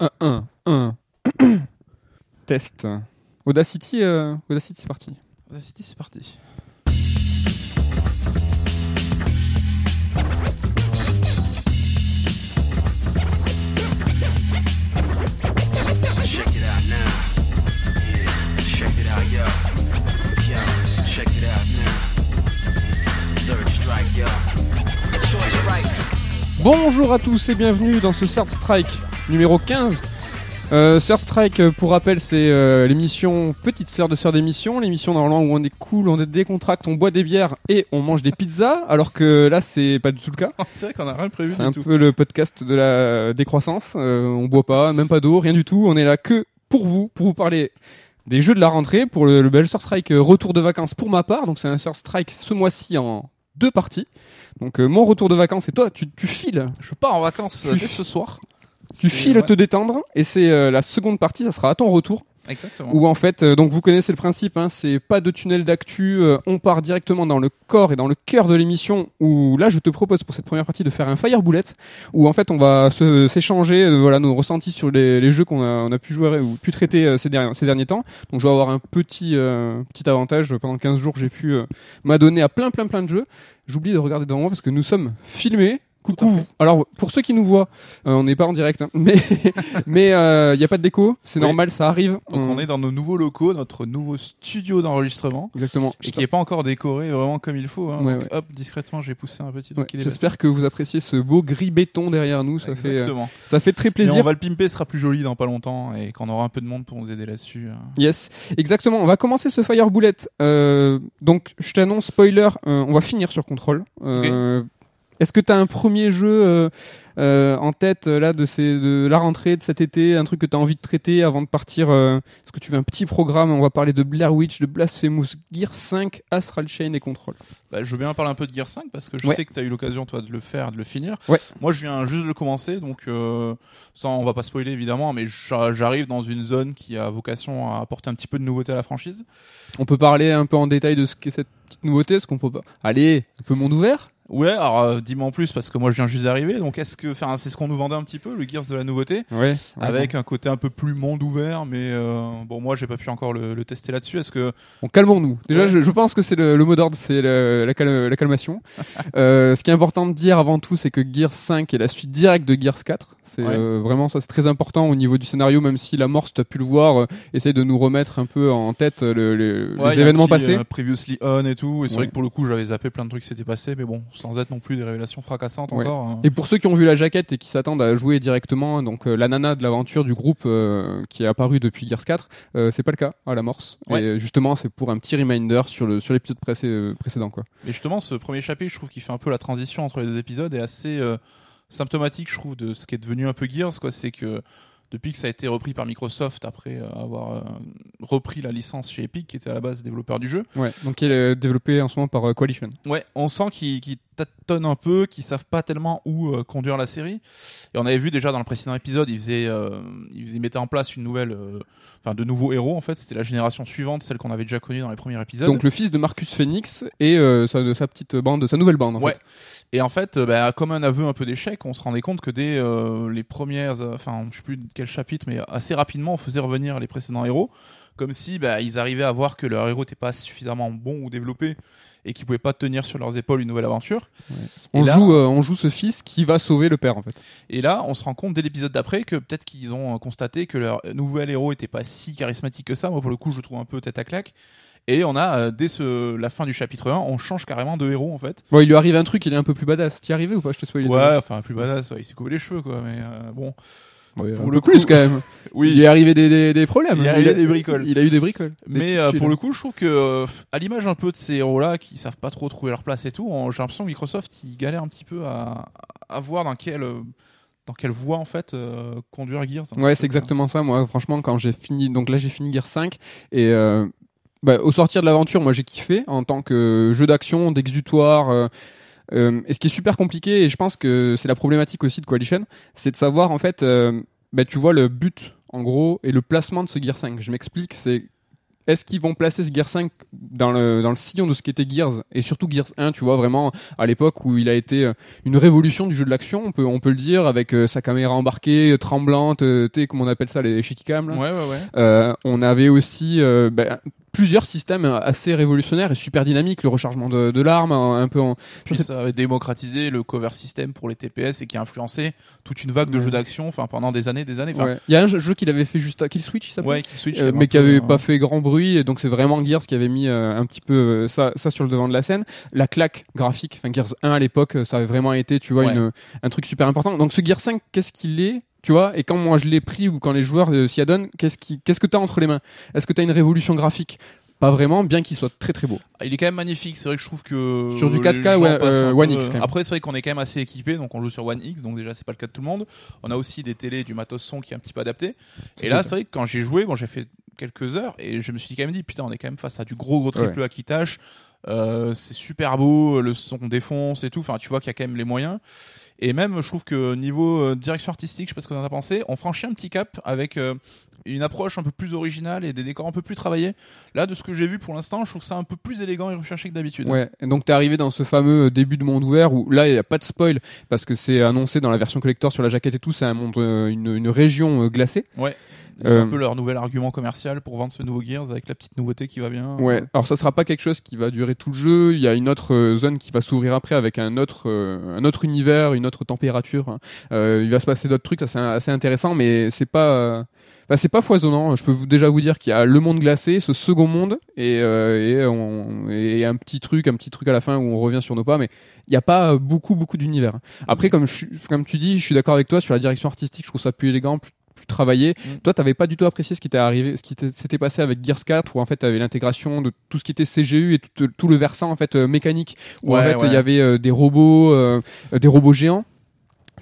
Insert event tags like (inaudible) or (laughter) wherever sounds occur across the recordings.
1, 1, 1. Test. Audacity, euh, Audacity c'est parti. Audacity, c'est parti. Check it out now. Yeah, check it out, yo. Yo, check it out now. Third strike, yo. Choice right. Bonjour à tous et bienvenue dans ce Third Strike numéro 15. Euh, Third Strike, euh, pour rappel, c'est euh, l'émission petite sœur de sœur d'émission, l'émission normalement où on est cool, on est décontracte, on boit des bières et on mange des pizzas, alors que là c'est pas du tout le cas. (laughs) c'est vrai qu'on a rien prévu C'est un tout. peu le podcast de la décroissance. Euh, on boit pas, même pas d'eau, rien du tout. On est là que pour vous, pour vous parler des jeux de la rentrée, pour le, le bel Third Strike euh, retour de vacances pour ma part. Donc c'est un Third Strike ce mois-ci en deux parties. Donc euh, mon retour de vacances et toi, tu, tu files, Je pars en vacances euh, dès ce soir. Tu files ouais, te détendre et c'est euh, la seconde partie, ça sera à ton retour. Exactement. Où en fait, euh, donc vous connaissez le principe, hein, c'est pas de tunnel d'actu, euh, on part directement dans le corps et dans le cœur de l'émission. Où là, je te propose pour cette première partie de faire un fire bullet, où en fait on va se- s'échanger, euh, voilà nos ressentis sur les, les jeux qu'on a, on a pu jouer ou pu traiter euh, ces, derniers, ces derniers temps. Donc je vais avoir un petit euh, petit avantage pendant 15 jours, j'ai pu euh, m'adonner à plein plein plein de jeux. J'oublie de regarder devant moi parce que nous sommes filmés. Coucou. Alors pour ceux qui nous voient, euh, on n'est pas en direct, hein, mais (laughs) mais il y a pas de déco, c'est Oui. normal, ça arrive. Donc on est dans nos nouveaux locaux, notre nouveau studio d'enregistrement. Exactement. Et qui est pas encore décoré vraiment comme il faut. Hein. Ouais, Donc, ouais. hop, discrètement, j'ai poussé un petit truc. J'espère que vous appréciez ce beau gris béton derrière nous. Ça fait, euh, ça fait très plaisir. on va le pimper, ce sera plus joli dans pas longtemps et qu'on aura un peu de monde pour nous aider là-dessus. euh. Yes, exactement. On va commencer ce Fire Bullet. Euh, donc, je t'annonce spoiler. euh, on va finir sur contrôle. Euh, Est-ce que tu as un premier jeu euh, euh, en tête euh, là de, ces, de la rentrée de cet été, un truc que tu as envie de traiter avant de partir euh, Est-ce que tu veux un petit programme On va parler de Blair Witch, de Blasphemous, Gear 5, Astral Chain et Control. Bah, je veux bien parler un peu de Gear 5 parce que je Ouais. sais que tu as eu l'occasion toi de le faire, de le finir. Ouais. Moi je viens juste de le commencer donc euh, sans on va pas spoiler évidemment mais j'a- j'arrive dans une zone qui a vocation à apporter un petit peu de nouveauté à la franchise. On peut parler un peu en détail de ce qu'est cette petite nouveauté. Est-ce qu'on peut pas? Allez, un peu monde ouvert Ouais, alors euh, dis-moi en plus parce que moi je viens juste d'arriver donc est-ce que enfin c'est ce qu'on nous vendait un petit peu le Gears de la nouveauté Ouais. avec un côté un peu plus monde ouvert mais euh, bon moi j'ai pas pu encore le, le tester là-dessus est-ce que Bon, calmons-nous. Déjà, Ouais. je, je pense que c'est le, le mot d'ordre, c'est la calmation. (laughs) euh, ce qui est important de dire avant tout, c'est que Gears 5 est la suite directe de Gears 4. C'est Ouais. euh, vraiment ça, c'est très important au niveau du scénario, même si la mort, si tu as pu le voir, euh, essaye de nous remettre un peu en tête euh, le, le- Ouais, les un événements petit, passés. euh, previously on et tout et c'est Ouais. vrai que pour le coup j'avais zappé plein de trucs qui s'étaient passés mais bon sans être non plus des révélations fracassantes encore. hein. Et pour ceux qui ont vu la jaquette et qui s'attendent à jouer directement, donc la nana de l'aventure du groupe euh, qui est apparu depuis Gears 4, euh, c'est pas le cas à l'amorce. Et justement, c'est pour un petit reminder sur le sur l'épisode précédent, quoi. Mais justement, ce premier chapitre, je trouve qu'il fait un peu la transition entre les deux épisodes est assez euh, symptomatique, je trouve, de ce qui est devenu un peu Gears. Quoi, c'est que depuis que ça a été repris par Microsoft après euh, avoir euh, repris la licence chez Epic, qui était à la base développeur du jeu, Ouais. Donc qui est développé en ce moment par euh, Coalition. ouais, on sent qu'ils qu'ils tâtonnent un peu, qu'ils savent pas tellement où euh, conduire la série. Et on avait vu déjà dans le précédent épisode, ils faisaient, euh, ils mettaient en place une nouvelle, euh, enfin de nouveaux héros. En fait, c'était la génération suivante, celle qu'on avait déjà connue dans les premiers épisodes. Donc le fils de Marcus Phoenix et sa, de sa petite bande, sa nouvelle bande. En Ouais. fait. Et en fait, bah, comme un aveu un peu d'échec, on se rendait compte que dès les premières, enfin, je sais plus quel chapitre, mais assez rapidement, on faisait revenir les précédents héros, comme si bah, ils arrivaient à voir que leur héros n'était pas suffisamment bon ou développé et qu'ils pouvaient pas tenir sur leurs épaules une nouvelle aventure. On là- joue, euh, on joue ce fils qui va sauver le père en fait. Et là, on se rend compte dès l'épisode d'après que peut-être qu'ils ont euh, constaté que leur nouvel héros était pas si charismatique que ça. Moi, pour le coup, je le trouve un peu tête à claque. Et on a, euh, dès ce, la fin du chapitre 1, on change carrément de héros en fait. Bon, il lui arrive un truc, il est un peu plus badass. T'y arrivé ou pas? Je te spoil. Ouais, enfin, plus badass, ouais, il s'est coupé les cheveux quoi, mais euh, bon. Ouais, pour un le peu plus coup- quand même. (laughs) Oui, Il est arrivé des, des, des problèmes. Il est arrivé a- des bricoles. Il a eu des bricoles. Mais euh, pour le coup, je trouve que, euh, à l'image un peu de ces héros-là qui savent pas trop trouver leur place et tout, j'ai l'impression que Microsoft il galère un petit peu à, à voir dans quelle euh, dans quelle voie en fait euh, conduire Gears. Ouais, c'est exactement ça. Moi, franchement, quand j'ai fini, donc là, j'ai fini Gear 5 et bah, au sortir de l'aventure, moi, j'ai kiffé en tant que jeu d'action, d'exutoire. Euh, et ce qui est super compliqué, et je pense que c'est la problématique aussi de Coalition, c'est de savoir en fait, euh, bah, tu vois le but en gros et le placement de ce Gear 5. Je m'explique, c'est est-ce qu'ils vont placer ce Gears 5 dans le, dans le sillon de ce qu'était Gears et surtout Gears 1, tu vois, vraiment à l'époque où il a été euh, une révolution du jeu de l'action, on peut, on peut le dire, avec euh, sa caméra embarquée, euh, tremblante, euh, tu sais, comment on appelle ça, les shaky cam, là. Ouais, ouais, ouais. Euh, on avait aussi ben, plusieurs systèmes assez révolutionnaires et super dynamiques, le rechargement de, de l'arme, un, un peu en... Puis ça avait démocratisé le cover system pour les TPS et qui a influencé toute une vague de Ouais. jeux d'action, enfin pendant des années, des années. Enfin, Ouais. Il y a un jeu, jeu qu'il avait fait juste à Kill Switch, il s'appelle ouais, qui switch. Euh, mais qui avait euh, pas fait grand bruit et donc c'est vraiment Gears qui avait mis euh, un petit peu euh, ça, ça sur le devant de la scène la claque graphique enfin Gears 1 à l'époque euh, ça avait vraiment été tu vois une, un truc super important donc ce Gears 5 qu'est-ce qu'il est? Tu vois et quand moi je l'ai pris ou quand les joueurs euh, s'y adonnent qu'est-ce qui qu'est-ce que t'as entre les mains? Est-ce que t'as une révolution graphique? Pas vraiment bien qu'il soit très très beau Il est quand même magnifique. C'est vrai que je trouve que Sur du les 4K, gens ouais, euh, One X, quand même. Après, c'est vrai qu'on est quand même assez équipé, donc on joue sur One X, donc déjà c'est pas le cas de tout le monde. On a aussi des télés, du matos son qui est un petit peu adapté. Et là, c'est vrai que quand j'ai joué, bon, j'ai fait quelques heures et je me suis quand même dit, putain, on est quand même face à du gros gros triple A qui tâche. Euh, c'est super beau, le son défonce et tout. Enfin, tu vois qu'il y a quand même les moyens. Et même, je trouve que niveau euh, direction artistique, je sais pas ce que t'en as pensé, on franchit un petit cap avec euh, une approche un peu plus originale et des décors un peu plus travaillés. Là, de ce que j'ai vu pour l'instant, je trouve ça un peu plus élégant et recherché que d'habitude. Ouais, et donc t'es arrivé dans ce fameux euh, début de monde ouvert où là il n'y a pas de spoil parce que c'est annoncé dans la version collector sur la jaquette et tout, c'est un monde, une, une région glacée. C'est Euh, un peu leur nouvel argument commercial pour vendre ce nouveau Gears avec la petite nouveauté qui va bien. Ouais, alors ça sera pas quelque chose qui va durer tout le jeu. Il y a une autre euh, zone qui va s'ouvrir après avec un autre, euh, un autre univers, une autre température. hein. Euh, il va se passer d'autres trucs, ça c'est assez intéressant, mais c'est pas, euh, bah, c'est pas foisonnant. Je peux vous, déjà vous dire qu'il y a le monde glacé, ce second monde, et, euh, et, on- et un petit truc, un petit truc à la fin où on revient sur nos pas, mais il n'y a pas euh, beaucoup, beaucoup d'univers. Après, comme, je, comme tu dis, je suis d'accord avec toi sur la direction artistique. Je trouve ça plus élégant, plus, plus travaillé. Mm. Toi, t'avais pas du tout apprécié ce qui t'est arrivé, ce qui s'était passé avec Gears 4, où en fait t'avais l'intégration de tout ce qui était CGU et tout, tout le versant en fait euh, mécanique, où en fait il ouais. y avait euh, des robots, euh, des robots géants.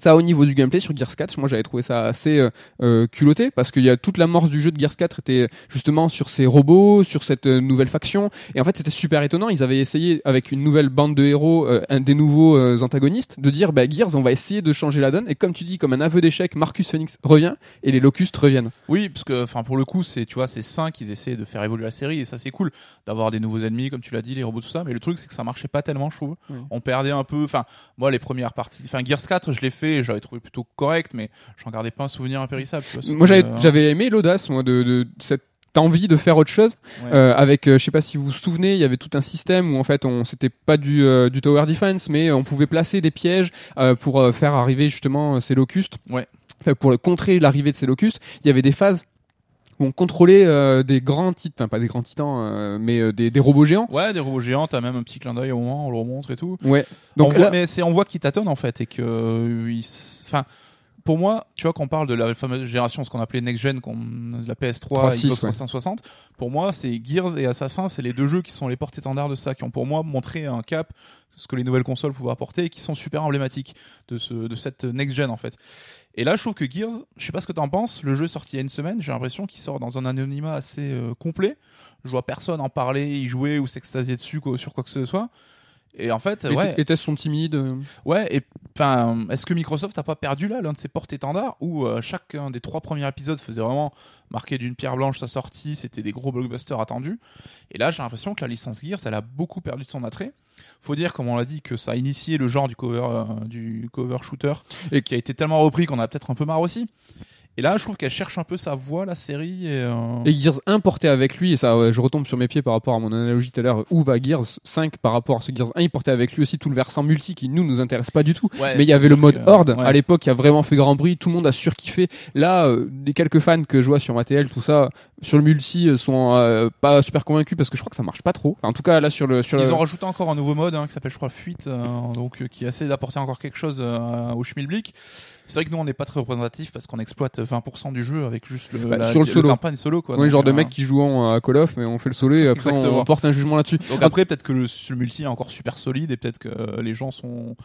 Ça, au niveau du gameplay sur Gears 4, moi j'avais trouvé ça assez euh, euh, culotté parce qu'il y a toute l'amorce du jeu de Gears 4 était justement sur ces robots, sur cette euh, nouvelle faction. Et en fait, c'était super étonnant. Ils avaient essayé avec une nouvelle bande de héros, euh, un des nouveaux euh, antagonistes, de dire bah, Gears, on va essayer de changer la donne. Et comme tu dis, comme un aveu d'échec, Marcus Phoenix revient et les Locustes reviennent. Oui, parce que, enfin, pour le coup, c'est, tu vois, c'est 5 ils essaient de faire évoluer la série et ça c'est cool d'avoir des nouveaux ennemis, comme tu l'as dit, les robots tout ça. Mais le truc, c'est que ça marchait pas tellement, je trouve. Oui. On perdait un peu. Enfin, moi, les premières parties, enfin, Gears 4, je l'ai fait, j'avais trouvé plutôt correct, mais j'en gardais pas un souvenir impérissable. tu vois, Moi, j'avais euh, j'avais aimé l'audace, moi, de, de cette envie de faire autre chose ouais. euh, avec euh, je sais pas si vous vous souvenez il y avait tout un système où en fait on c'était pas du, euh, du tower defense mais on pouvait placer des pièges pour faire arriver justement ces locustes Ouais. Pour contrer l'arrivée de ces locustes il y avait des phases où on contrôlait euh, des grands titans enfin pas des grands titans euh, mais euh, des, des robots géants Ouais, des robots géants, t'as même un petit clin d'œil au moment, on le remontre et tout. ouais Donc voit, là- mais c'est on voit qu'ils tâtonnent en fait et que enfin pour moi, tu vois qu'on parle de la fameuse génération ce qu'on appelait next gen qu'on la PS3 3.6, Xbox ouais. 360, pour moi, c'est Gears et Assassin, c'est les deux jeux qui sont les porte-étendards de ça qui ont pour moi montré un cap ce que les nouvelles consoles pouvaient apporter et qui sont super emblématiques de ce de cette next gen en fait. Et là, je trouve que Gears, je sais pas ce que t'en penses, le jeu est sorti il y a une semaine, j'ai l'impression qu'il sort dans un anonymat assez euh, complet. Je vois personne en parler, y jouer ou s'extasier dessus quoi, sur quoi que ce soit. Et en fait, ouais, les tests sont timides euh. Ouais, et enfin, est-ce que Microsoft n'a pas perdu là l'un de ses porte-étendards où euh, chacun des trois premiers épisodes faisait vraiment marquer d'une pierre blanche sa sortie, c'était des gros blockbusters attendus. Et là, j'ai l'impression que la licence Gears, elle a beaucoup perdu de son attrait. Faut dire, comme on l'a dit, que ça a initié le genre du cover, euh, du cover shooter Et- et qui a été tellement repris qu'on a peut-être un peu marre aussi. Et là, je trouve qu'elle cherche un peu sa voix, la série. Et, euh, Et Gears 1 portait avec lui, et ça, ouais, je retombe sur mes pieds par rapport à mon analogie tout à l'heure, où va Gears 5 par rapport à ce Gears 1, il portait avec lui aussi tout le versant multi qui nous nous intéresse pas du tout. ouais, Mais il y avait le mode Horde ouais. à l'époque qui a vraiment fait grand bruit, tout le monde a surkiffé. Là, euh, les quelques fans que je vois sur ma TL, tout ça, sur le multi, euh, sont euh, pas super convaincus parce que je crois que ça marche pas trop. Enfin, en tout cas, là sur le sur Ils le- ont rajouté encore un nouveau mode hein, qui s'appelle, je crois, Fuite, euh, donc euh, qui essaie d'apporter encore quelque chose euh, au schmilblick. C'est vrai que nous, on n'est pas très représentatif parce qu'on exploite 20% du jeu avec juste le, Bah, la, sur le solo. campagne solo. Quoi. on est le Donc, genre de euh, mecs qui jouent à Call of, mais on fait le solo et après on, Exactement. on porte un jugement là-dessus. Donc après, peut-être que le, le multi est encore super solide et peut-être que les gens sont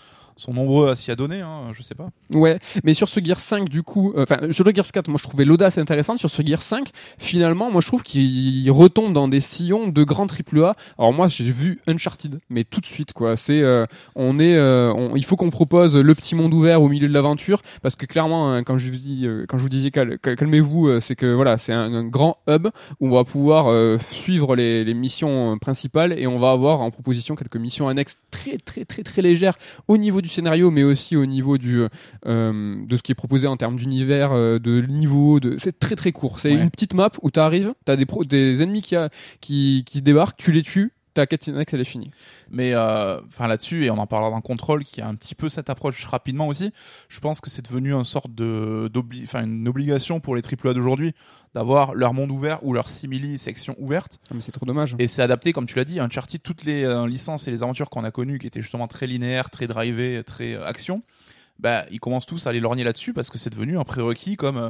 sont nombreux à s'y adonner, hein, je sais pas. Ouais, mais sur ce Gear 5, du coup, euh, enfin, sur le Gears 4, moi je trouvais l'audace intéressante. Sur ce Gear 5, finalement, moi je trouve qu'il retombe dans des sillons de grands AAA. Alors moi, j'ai vu Uncharted, mais tout de suite, quoi. C'est, euh, on est, euh, on- il faut qu'on propose le petit monde ouvert au milieu de l'aventure, parce que clairement, hein, quand je vous dis, quand je vous disais cal- cal- calmez-vous, c'est que voilà, c'est un, grand hub où on va pouvoir suivre les, les missions principales et on va avoir en proposition quelques missions annexes très très très très légères au niveau du scénario, mais aussi au niveau du euh, de ce qui est proposé en termes d'univers, euh, de niveau. De... C'est très très court. C'est Ouais. une petite map où tu arrives, tu as des, pro- des ennemis qui, a, qui, débarquent, tu les tues, ta quête annexe elle est finie. Mais euh, enfin là-dessus, et on en parlera dans Control, qui a un petit peu cette approche rapidement aussi. Je pense que c'est devenu une sorte de, d'obli- une obligation pour les AAA d'aujourd'hui d'avoir leur monde ouvert ou leur simili section ouverte. Ah, mais c'est trop dommage. Et c'est adapté, comme tu l'as dit, Uncharted, toutes les euh, licences et les aventures qu'on a connues, qui étaient justement très linéaires, très drivées, très euh, action. Bah, ils commencent tous à aller lorgner là-dessus parce que c'est devenu un prérequis comme euh,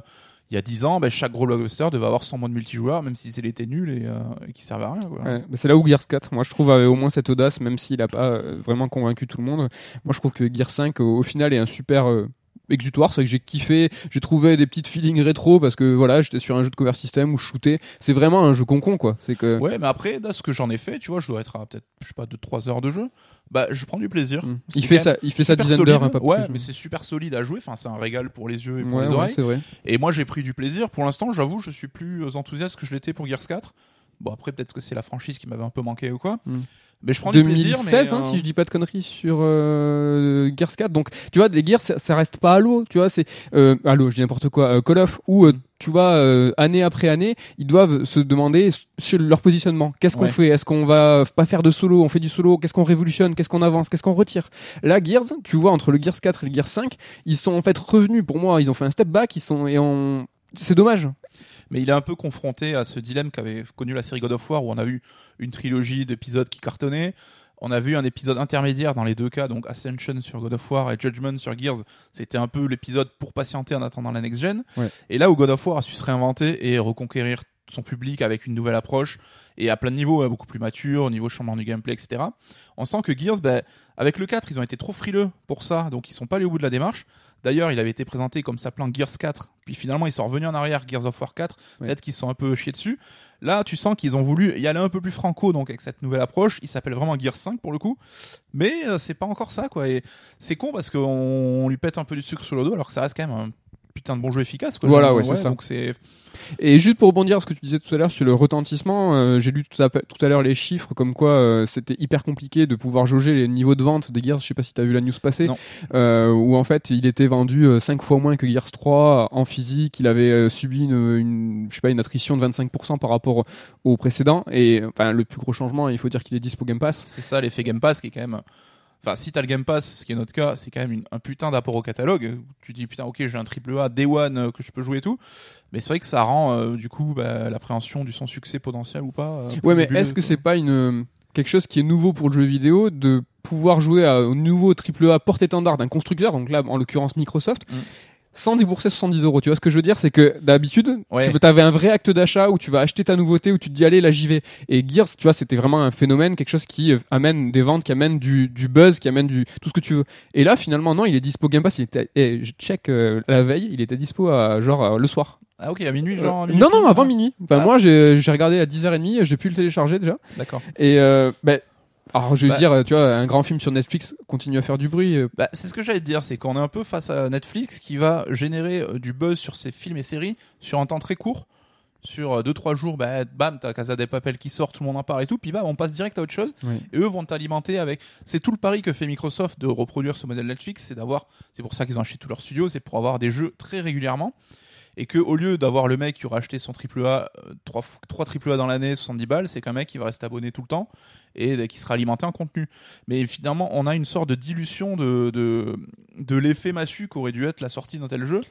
il y a 10 ans, bah, chaque gros blockbuster devait avoir son mode multijoueur, même si c'était était nul et, euh, et qui servait à rien. C'est là où Gears 4, moi je trouve, avait au moins cette audace, même s'il a pas euh, vraiment convaincu tout le monde. Moi je trouve que Gears 5, au, au final, est un super euh, exutoire. C'est que j'ai kiffé, j'ai trouvé des petites feelings rétro parce que voilà, j'étais sur un jeu de cover system où je shootais. C'est vraiment un jeu concon quoi. C'est que. Ouais, mais après, là, ce que j'en ai fait, tu vois, je dois être à peut-être, je sais pas, 2-3 heures de jeu. Bah, je prends du plaisir. Mm. Il fait ça, il fait sa super dizaine d'heures, un peu Ouais, plus. mais c'est super solide à jouer. Enfin, c'est un régal pour les yeux et pour Ouais, les oreilles. vrai. Et moi, j'ai pris du plaisir. Pour l'instant, j'avoue, je suis plus euh, enthousiaste que je l'étais pour Gears 4. Bon, après, peut-être que c'est la franchise qui m'avait un peu manqué ou quoi. Mm. Mais je prends du plaisir. 2016, mais, hein, euh, si je dis pas de conneries sur euh, Gears 4. Donc, tu vois, des Gears, ça, ça reste pas Halo, tu vois, c'est euh, Halo, je dis n'importe quoi, euh, Call of, où euh, tu vois, euh, année après année, ils doivent se demander sur leur positionnement. Qu'est-ce qu'on Ouais. fait? Est-ce qu'on va pas faire de solo? On fait du solo? Qu'est-ce qu'on révolutionne? Qu'est-ce qu'on avance? Qu'est-ce qu'on retire? Là, Gears, tu vois, entre le Gears 4 et le Gears 5, ils sont en fait revenus. Pour moi, ils ont fait un step back. Ils sont et on, c'est dommage. Mais il est un peu confronté à ce dilemme qu'avait connu la série God of War où on a eu une trilogie d'épisodes qui cartonnaient. On a vu un épisode intermédiaire dans les deux cas, donc Ascension sur God of War et Judgment sur Gears. C'était un peu l'épisode pour patienter en attendant la next gen. Ouais. Et là où God of War a su se réinventer et reconquérir son public avec une nouvelle approche et à plein de niveaux, hein, beaucoup plus mature, au niveau changement du gameplay, etc. On sent que Gears, ben, avec le 4, ils ont été trop frileux pour ça, donc ils sont pas allés au bout de la démarche. D'ailleurs, il avait été présenté comme s'appelant Gears 4, puis finalement ils sont revenus en arrière, Gears of War 4, Ouais. peut-être qu'ils sont un peu chiés dessus. Là, tu sens qu'ils ont voulu y aller un peu plus franco, donc avec cette nouvelle approche, il s'appelle vraiment Gears 5 pour le coup, mais euh, c'est pas encore ça, quoi. Et c'est con parce qu'on on lui pète un peu du sucre sur le dos, alors que ça reste quand même un putain de bon jeu efficace, quoi. Voilà, ouais, c'est ça. Donc c'est Et juste pour rebondir à ce que tu disais tout à l'heure sur le retentissement, euh, j'ai lu tout à, tout à l'heure les chiffres comme quoi euh, c'était hyper compliqué de pouvoir jauger les niveaux de vente des Gears. Je sais pas si tu as vu la news passer, euh, où en fait il était vendu 5 fois moins que Gears 3 en physique. Il avait subi une, une, je sais pas, une attrition de 25% par rapport au précédent. Et enfin, le plus gros changement, il faut dire qu'il est dispo Game Pass. c'est ça l'effet Game Pass qui est quand même enfin si t'as le Game Pass ce qui est notre cas c'est quand même une- un putain d'apport au catalogue. Tu dis putain ok j'ai un triple A Day One euh, que je peux jouer et tout. Mais c'est vrai que ça rend euh, du coup bah, l'appréhension du son succès potentiel ou pas euh, Ouais, mais est-ce que c'est pas une quelque chose qui est nouveau pour le jeu vidéo de pouvoir jouer à, au nouveau AAA porte-étendard d'un constructeur, donc là en l'occurrence Microsoft, Mm. Sans débourser 70 euros. Tu vois ce que je veux dire, c'est que d'habitude, Ouais. tu avais un vrai acte d'achat où tu vas acheter ta nouveauté, où tu te dis allez là j'y vais. Et Gears, tu vois, c'était vraiment un phénomène, quelque chose qui euh, amène des ventes, qui amène du, du buzz, qui amène du tout ce que tu veux. Et là finalement non, il est dispo Game Pass. Il était, et je check euh, la veille, il était dispo à genre euh, le soir. ah ok à minuit Euh, genre à minuit non non, avant ouais. minuit. Enfin Ah. moi j'ai regardé à 10h30, j'ai pu le télécharger déjà. d'accord Et euh, ben, alors je vais Bah. dire, tu vois, un grand film sur Netflix continue à faire du bruit. euh, Bah, c'est ce que j'allais te dire, c'est qu'on est un peu face à Netflix qui va générer euh, du buzz sur ses films et séries sur un temps très court. Sur 2-3 jours, bah, bam, t'as Casa des Papel qui sort, tout le monde en parle et tout, puis bam, on passe direct à autre chose. Oui. Et eux vont t'alimenter avec. C'est tout le pari que fait Microsoft de reproduire ce modèle Netflix, c'est d'avoir. C'est pour ça qu'ils ont acheté tous leurs studios, c'est pour avoir des jeux très régulièrement. Et que au lieu d'avoir le mec qui aura acheté son triple A, 3, 3 triple A dans l'année, 70 balles, c'est qu'un mec qui va rester abonné tout le temps et euh, qui sera alimenté en contenu. Mais finalement, on a une sorte de dilution de, de, de l'effet massu qu'aurait dû être la sortie d'un tel jeu.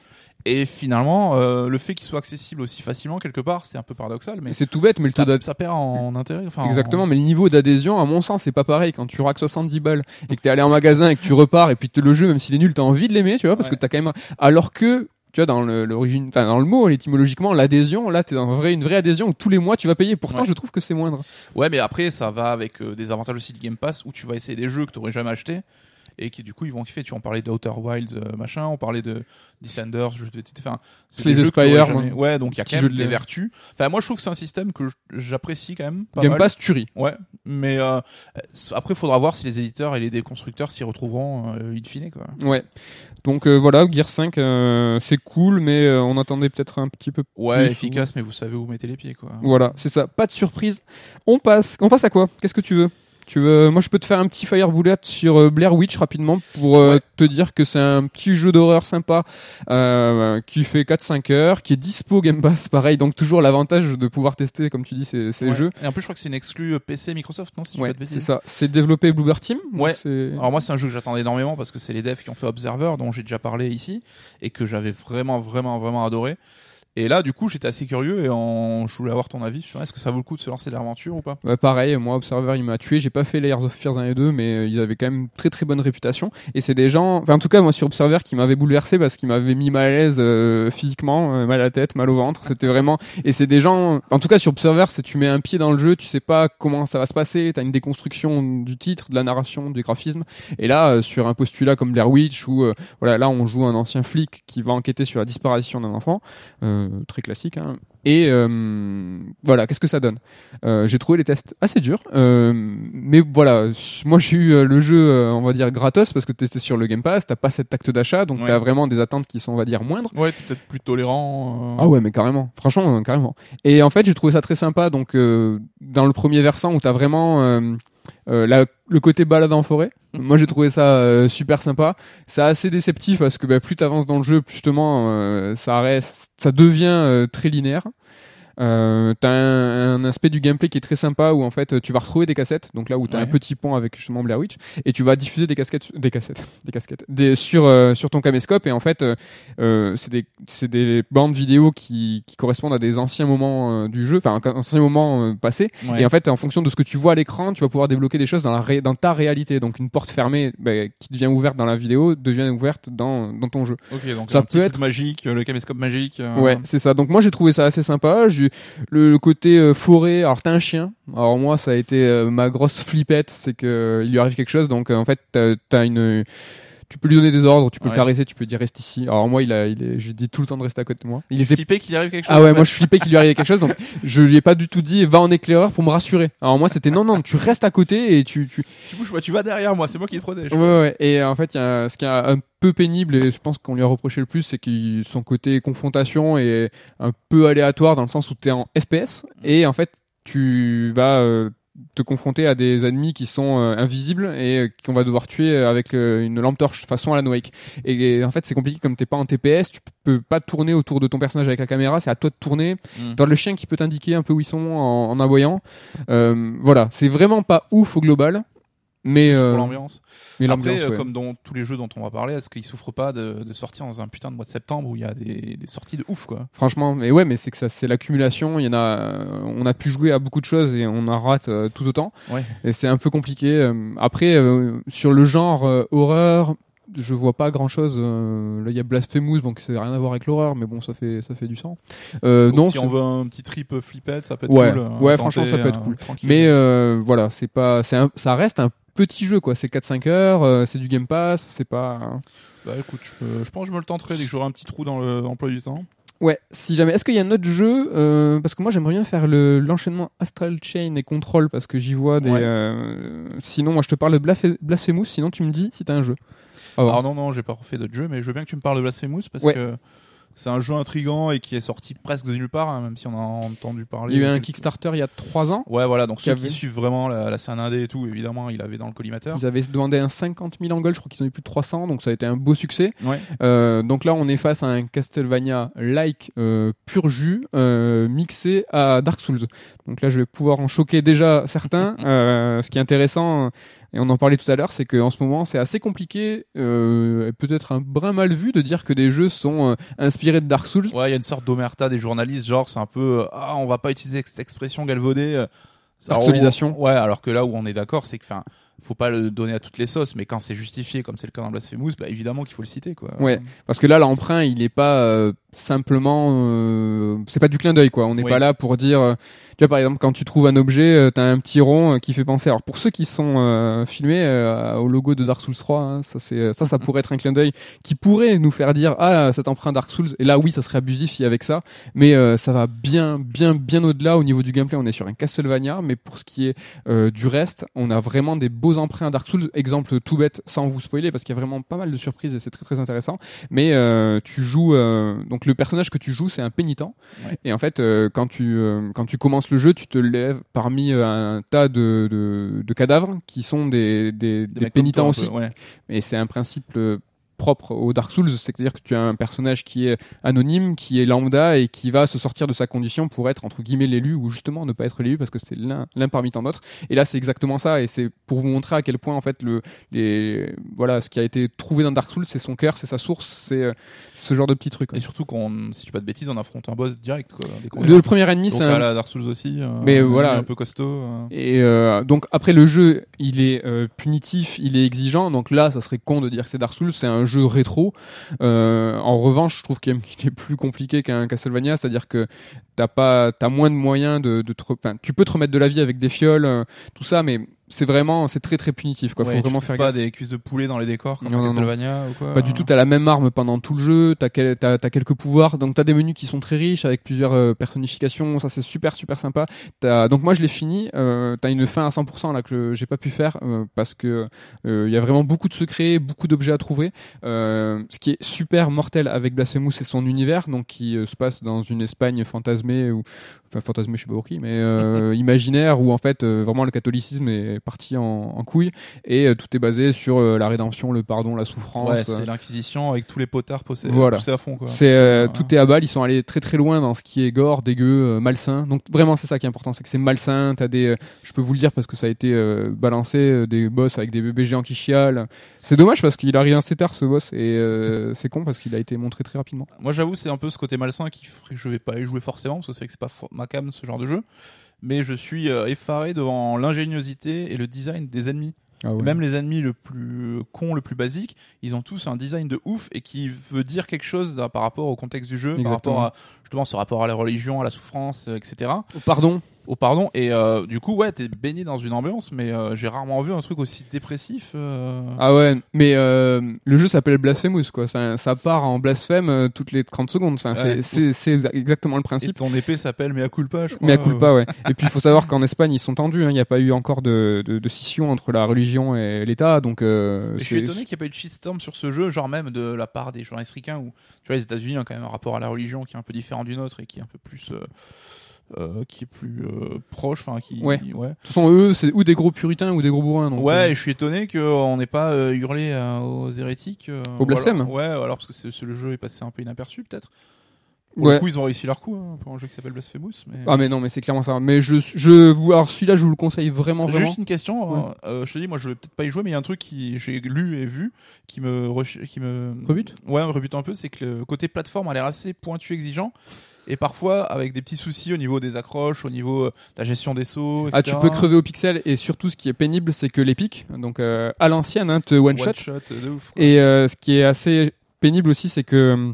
Et finalement, euh, le fait qu'il soit accessible aussi facilement, quelque part, c'est un peu paradoxal, mais C'est tout bête, mais le taux ça, perd en intérêt. Enfin, en- Exactement, mais le niveau d'adhésion, à mon sens, c'est pas pareil. Quand tu raques 70 balles et que t'es allé en magasin et que tu repars et puis le jeu, même s'il est nul, t'as envie de l'aimer, tu vois, parce Ouais. que t'as quand même. Alors que, tu vois, dans le- l'origine, enfin, dans le mot, étymologiquement, l'adhésion, là, t'es dans un vrai, une vraie adhésion où tous les mois tu vas payer. Pourtant, Ouais. je trouve que c'est moindre. Ouais, mais après, ça va avec euh, des avantages aussi de Game Pass où tu vas essayer des jeux que tu n'aurais jamais acheté. Et qui du coup ils vont kiffer. Tu en parlais d'Outer Wilds, euh, machin, on parlait de Descenders, je vais enfin, c'est t'aurais Spire, jamais-. Ouais, donc il y a quand même de des vertus. Enfin, moi je trouve que c'est un système que j'apprécie quand même. Pas Game mal. Pass, tuerie. Ouais, mais euh, après, il faudra voir si les éditeurs et les déconstructeurs s'y retrouveront euh, in fine, quoi. Ouais. Donc euh, voilà, Gear 5, euh, c'est cool, mais euh, on attendait peut-être un petit peu Ouais, plus. efficace, mais vous savez où vous mettez les pieds, quoi. Voilà, c'est ça. Pas de surprise. On passe. On passe à quoi? Qu'est-ce que tu veux? Tu veux, moi je peux te faire un petit fire bullet sur euh, Blair Witch rapidement pour euh, Ouais. te dire que c'est un petit jeu d'horreur sympa euh, qui fait 4-5 heures, qui est dispo Game Pass, pareil, donc toujours l'avantage de pouvoir tester comme tu dis ces, ces Ouais. jeux. Et en plus, je crois que c'est une exclue euh, PC Microsoft, non si Ouais, c'est ça. C'est développé Bluebird Team. Ouais. Alors moi, c'est un jeu que j'attends énormément parce que c'est les devs qui ont fait Observer, dont j'ai déjà parlé ici, et que j'avais vraiment, vraiment, vraiment adoré. Et là, du coup, j'étais assez curieux et en... je voulais avoir ton avis sur est-ce que ça vaut le coup de se lancer l'aventure ou pas? Bah, pareil, moi Observer il m'a tué, j'ai pas fait Layers of Fears 1 et 2 mais euh, ils avaient quand même très très bonne réputation. Et c'est des gens, enfin en tout cas moi sur Observer qui m'avait bouleversé parce qu'il m'avait mis mal à l'aise euh, physiquement, euh, mal à la tête, mal au ventre, c'était vraiment et c'est des gens en tout cas sur Observer, c'est tu mets un pied dans le jeu, tu sais pas comment ça va se passer, t'as une déconstruction du titre, de la narration, du graphisme. Et là euh, sur un postulat comme Blair Witch où voilà, là on joue un ancien flic qui va enquêter sur la disparition d'un enfant, très classique hein. Et euh, voilà, qu'est-ce que ça donne? Euh, J'ai trouvé les tests assez durs, euh, mais voilà, moi j'ai eu euh, le jeu, euh, on va dire gratos parce que t'étais sur le Game Pass, t'as pas cet acte d'achat, donc Ouais. t'as vraiment des attentes qui sont, on va dire, moindres. Ouais, t'es peut-être plus tolérant. euh. Ah ouais, mais carrément. Franchement, euh, carrément. Et en fait, j'ai trouvé ça très sympa. Donc, euh, dans le premier versant où t'as vraiment euh, le côté balade en forêt, moi j'ai trouvé ça euh, super sympa. C'est assez déceptif parce que bah, plus t'avances dans le jeu, justement, euh, ça reste, ça devient très linéaire. Euh, t'as un, un aspect du gameplay qui est très sympa où en fait tu vas retrouver des cassettes donc là où t'as Ouais. un petit pont avec justement Blair Witch et tu vas diffuser des casquettes des cassettes (laughs) des casquettes des, sur euh, sur ton caméscope et en fait euh, euh, c'est des c'est des bandes vidéo qui, qui correspondent à des anciens moments du jeu enfin anciens moments passés Ouais. et en fait en fonction de ce que tu vois à l'écran tu vas pouvoir débloquer des choses dans la ré- dans ta réalité donc une porte fermée bah, qui devient ouverte dans la vidéo devient ouverte dans dans ton jeu Ok, donc Ça un petit peut truc être- magique, le caméscope magique. Ouais, c'est ça. Donc moi j'ai trouvé ça assez sympa. J'ai le, côté euh, forêt. Alors t'as un chien. Alors moi ça a été euh, ma grosse flippette, c'est que il lui arrive quelque chose. Donc euh, en fait t'as as une tu peux lui donner des ordres, tu peux Ouais. le caresser, tu peux dire reste ici. Alors moi il a, il est, j'ai dit tout le temps de rester à côté de moi. Il était flippé qu'il arrive quelque chose. ah ouais, en moi je flippais qu'il lui arrivait quelque chose, donc je lui ai pas du tout dit va en éclaireur pour me rassurer. Alors moi c'était non non, tu restes à côté et tu tu Tu bouges pas, tu vas derrière moi, c'est moi qui te protège. Ouais, ouais. Et en fait, il y a ce qui est un peu pénible et je pense qu'on lui a reproché le plus, c'est que son côté confrontation est un peu aléatoire dans le sens où tu es en FPS et en fait, tu vas euh, te confronter à des ennemis qui sont euh, invisibles et euh, qu'on va devoir tuer avec euh, une lampe torche façon Alan Wake. Et, et en fait, c'est compliqué comme t'es pas en TPS, tu peux pas tourner autour de ton personnage avec la caméra, c'est à toi de tourner. Mm. Dans le chien qui peut t'indiquer un peu où ils sont en, en aboyant. Euh, voilà, c'est vraiment pas ouf au global. Mais, euh, l'ambiance. mais Après, euh, ouais. comme dans tous les jeux dont on va parler, est-ce qu'ils souffrent pas de, de sortir dans un putain de mois de septembre où il y a des, des sorties de ouf quoi? Franchement, mais ouais, mais c'est que ça, c'est l'accumulation. Il y en a, on a pu jouer à beaucoup de choses et on en rate euh, tout autant. Ouais. Et c'est un peu compliqué. Après, euh, sur le genre horreur, je vois pas grand chose. là, il y a Blasphemous, donc ça n'a rien à voir avec l'horreur, mais bon, ça fait, ça fait du sang. Euh, non, si on veut un petit trip flippette, ça peut être Ouais. cool. euh, Ouais, franchement, ça peut être euh, cool. mais euh, voilà, c'est pas, c'est ça reste un petit jeu quoi. C'est 4-5 heures, euh, c'est du Game Pass, c'est pas. Bah écoute, je, je pense que je me le tenterai dès que j'aurai un petit trou dans le- l'emploi du temps. Ouais, si jamais. Est-ce qu'il y a un autre jeu euh, Parce que moi j'aimerais bien faire le- l'enchaînement Astral Chain et Control parce que j'y vois des. Ouais. euh, Sinon, moi je te parle de Blasphemous. Sinon, tu me dis si t'as un jeu. Ah. Alors non, non, j'ai pas refait d'autres jeux, mais je veux bien que tu me parles de Blasphemous parce Ouais. que c'est un jeu intrigant et qui est sorti presque de nulle part, hein, même si on a entendu parler. il y a eu un Kickstarter il y a 3 ans. Ouais, voilà, donc qui ceux avait- qui suivent vraiment la, la scène indé et tout, évidemment, il avait dans le collimateur. Ils avaient demandé un 50 000 en gold, je crois qu'ils en ont eu plus de 300, donc ça a été un beau succès. Ouais. Euh, donc là, on est face à un Castlevania-like euh, pur jus euh, mixé à Dark Souls. Donc là, je vais pouvoir en choquer déjà certains. (laughs) Ce qui est intéressant, et on en parlait tout à l'heure, c'est qu'en ce moment, c'est assez compliqué, euh, peut-être un brin mal vu, de dire que des jeux sont euh, inspirés de Dark Souls. Ouais, il y a une sorte d'omerta des journalistes, genre c'est un peu euh, ah, on va pas utiliser cette expression galvaudée. euh, alors, Darksolisation. on- Ouais, alors que là où on est d'accord, c'est que enfin, faut pas le donner à toutes les sauces, mais quand c'est justifié comme c'est le cas dans Blasphemous, bah évidemment qu'il faut le citer quoi. Ouais. Parce que là, l'emprunt, il est pas, euh, simplement, euh, c'est pas du clin d'œil quoi. On n'est Oui. pas là pour dire, euh, tu vois par exemple quand tu trouves un objet, euh, t'as un petit rond euh, qui fait penser. Alors pour ceux qui sont euh, filmés au logo de Dark Souls 3, hein, ça c'est ça ça (laughs) pourrait être un clin d'œil qui pourrait nous faire dire ah cet emprunt Dark Souls. Et là oui ça serait abusif si avec ça, mais euh, ça va bien bien bien au-delà au niveau du gameplay. On est sur un Castlevania, mais pour ce qui est euh, du reste, on a vraiment des beaux emprunts Dark Souls. Exemple tout bête sans vous spoiler parce qu'il y a vraiment pas mal de surprises et c'est très très intéressant. Mais euh, tu joues euh, donc le personnage que tu joues c'est un pénitent Ouais. et en fait euh, quand tu euh, quand tu commences le jeu tu te lèves parmi euh, un tas de, de, de cadavres qui sont des, des, pénitents aussi peu, ouais. et c'est un principe propre au Dark Souls, c'est-à-dire que tu as un personnage qui est anonyme, qui est lambda et qui va se sortir de sa condition pour être entre guillemets l'élu ou justement ne pas être l'élu parce que c'est l'un parmi tant d'autres. Et là, c'est exactement ça et c'est pour vous montrer à quel point en fait le les voilà ce qui a été trouvé dans Dark Souls, c'est son cœur, c'est sa source, c'est euh, ce genre de petits trucs. Et surtout qu'on, si dis pas de bêtises, on affronte un boss direct quoi. Le, premier ennemi, c'est un, la Dark Souls aussi. euh, Mais voilà. un peu costaud. euh. Et donc après le jeu, il est punitif, il est exigeant. Donc là, ça serait con de dire que c'est Dark Souls, c'est un jeu rétro. Euh, en revanche, je trouve (laughs) qu'il est- plus compliqué qu'un Castlevania, c'est-à-dire que t'as pas, t'as moins de moyens de, tu peux te remettre de la vie avec des fioles, euh, tout ça, mais c'est vraiment, c'est très très punitif. Quoi. Ouais, Faut vraiment faire pas gaffe. des cuisses de poulet dans les décors comme Non, dans non, non. Castlevania ou quoi. Pas du tout, t'as la même arme pendant tout le jeu, t'as quel- t'as t'as quelques pouvoirs, donc t'as des menus qui sont très riches avec plusieurs euh, personnifications, ça c'est super super sympa. Donc moi je l'ai fini, euh, t'as une fin à 100% là que j'ai pas pu faire euh, parce que euh, il y a vraiment beaucoup de secrets, beaucoup d'objets à trouver. Euh, ce qui est super mortel avec Blasphemous c'est son univers, donc qui se passe dans une Espagne fantasmée ou enfin fantasmée je sais pas pour qui, mais (laughs) imaginaire où en fait vraiment le catholicisme est parti en, en couille et euh, tout est basé sur euh, la rédemption, le pardon, la souffrance. Ouais, euh, c'est l'Inquisition avec tous les potards possédés, Voilà. poussés à fond quoi. c'est Ouais. tout est à balle, ils sont allés très très loin dans ce qui est gore, dégueu, malsain. Donc vraiment c'est ça qui est important, c'est que c'est malsain. T'as des, je peux vous le dire parce que ça a été balancé, des boss avec des bébés géants qui chialent. C'est dommage parce qu'il arrive assez tard ce boss et (laughs) c'est con parce qu'il a été montré très rapidement. Moi, j'avoue, c'est un peu ce côté malsain qui ferait que je vais pas y jouer forcément, parce que c'est que c'est pas ma cam ce genre de jeu. Mais je suis euh, effaré devant l'ingéniosité et le design des ennemis. Ah Même les ennemis le plus con, le plus basique, ils ont tous un design de ouf et qui veut dire quelque chose par rapport au contexte du jeu, par rapport à justement ce rapport à la religion, à la souffrance, euh, etc. Oh, pardon? Au pardon. Et euh, du coup, ouais, t'es baigné dans une ambiance, mais euh, j'ai rarement vu un truc aussi dépressif. euh. Ah ouais, mais euh, le jeu s'appelle Blasphemous quoi. Ça, ça part en blasphème euh, toutes les 30 secondes. Enfin, Ouais. c'est- c'est c'est exactement le Et principe. ton épée s'appelle Mea culpa, je crois. Mais à culpa, ouais. Et puis il faut savoir qu'en Espagne ils sont tendus. hein. Il n'y a pas eu encore de, de, de scission entre la religion et l'État, donc. Euh, Et je suis c'est- étonné qu'il n'y ait pas eu de shitstorm sur ce jeu, genre même de la part des journalistes ricains, où tu vois, les États-Unis ont quand même un rapport à la religion qui est un peu différent du nôtre et qui est un peu plus. euh, euh, qui est plus euh, proche, enfin qui. Ouais. ouais. De toute façon, eux, c'est ou des gros puritains ou des gros bourrins. Donc, Ouais, euh, et je suis étonné qu'on n'ait pas euh, hurlé euh, aux hérétiques. Au blasphème alors- Ouais, alors parce que c'est- le jeu est passé un peu inaperçu, peut-être. Pour Ouais. le coup, ils ont réussi leur coup hein, pour un jeu qui s'appelle Blasphemous. Mais... Ah mais non, mais c'est clairement ça. Mais je, je, vous- alors celui-là, je vous le conseille vraiment, vraiment. Juste une question, Ouais. euh, je te dis, moi je vais peut-être pas y jouer, mais il y a un truc qui j'ai lu et vu qui me qui me Rebute Ouais, me rebute un peu, c'est que le côté plateforme a l'air assez pointu, exigeant, et parfois avec des petits soucis au niveau des accroches, au niveau euh, de la gestion des sauts. Ah, tu etc. peux crever au pixel et surtout, ce qui est pénible, c'est que les pics, donc euh, à l'ancienne, hein, te one, One shot. shot de ouf. quoi. Et euh, ce qui est assez pénible aussi, c'est que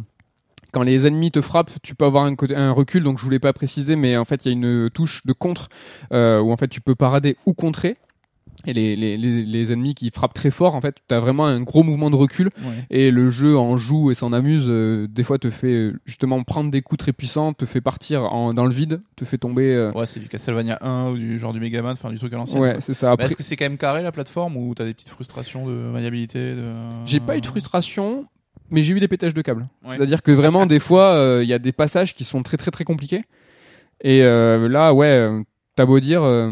quand les ennemis te frappent, tu peux avoir un, recul. Donc je voulais pas préciser, mais en fait il y a une touche de contre euh, où en fait tu peux parader ou contrer. Et les, les, les, les ennemis qui frappent très fort, en fait, tu as vraiment un gros mouvement de recul. Ouais. Et le jeu en joue et s'en amuse. euh, des fois, te fait euh, justement prendre des coups très puissants, te fait partir en, dans le vide, te fait tomber. euh, Ouais, c'est du Castlevania 1 ou du genre du Megaman, enfin du truc à l'ancienne. ouais, c'est ça. Après, Est-ce que c'est quand même carré la plateforme ou t'as des petites frustrations de maniabilité de... J'ai pas eu de frustration, mais j'ai eu des pétages de câbles. Ouais. C'est-à-dire que vraiment, des fois, euh, il y a des passages qui sont très très très compliqués. Et euh, là, ouais, t'as beau dire, euh,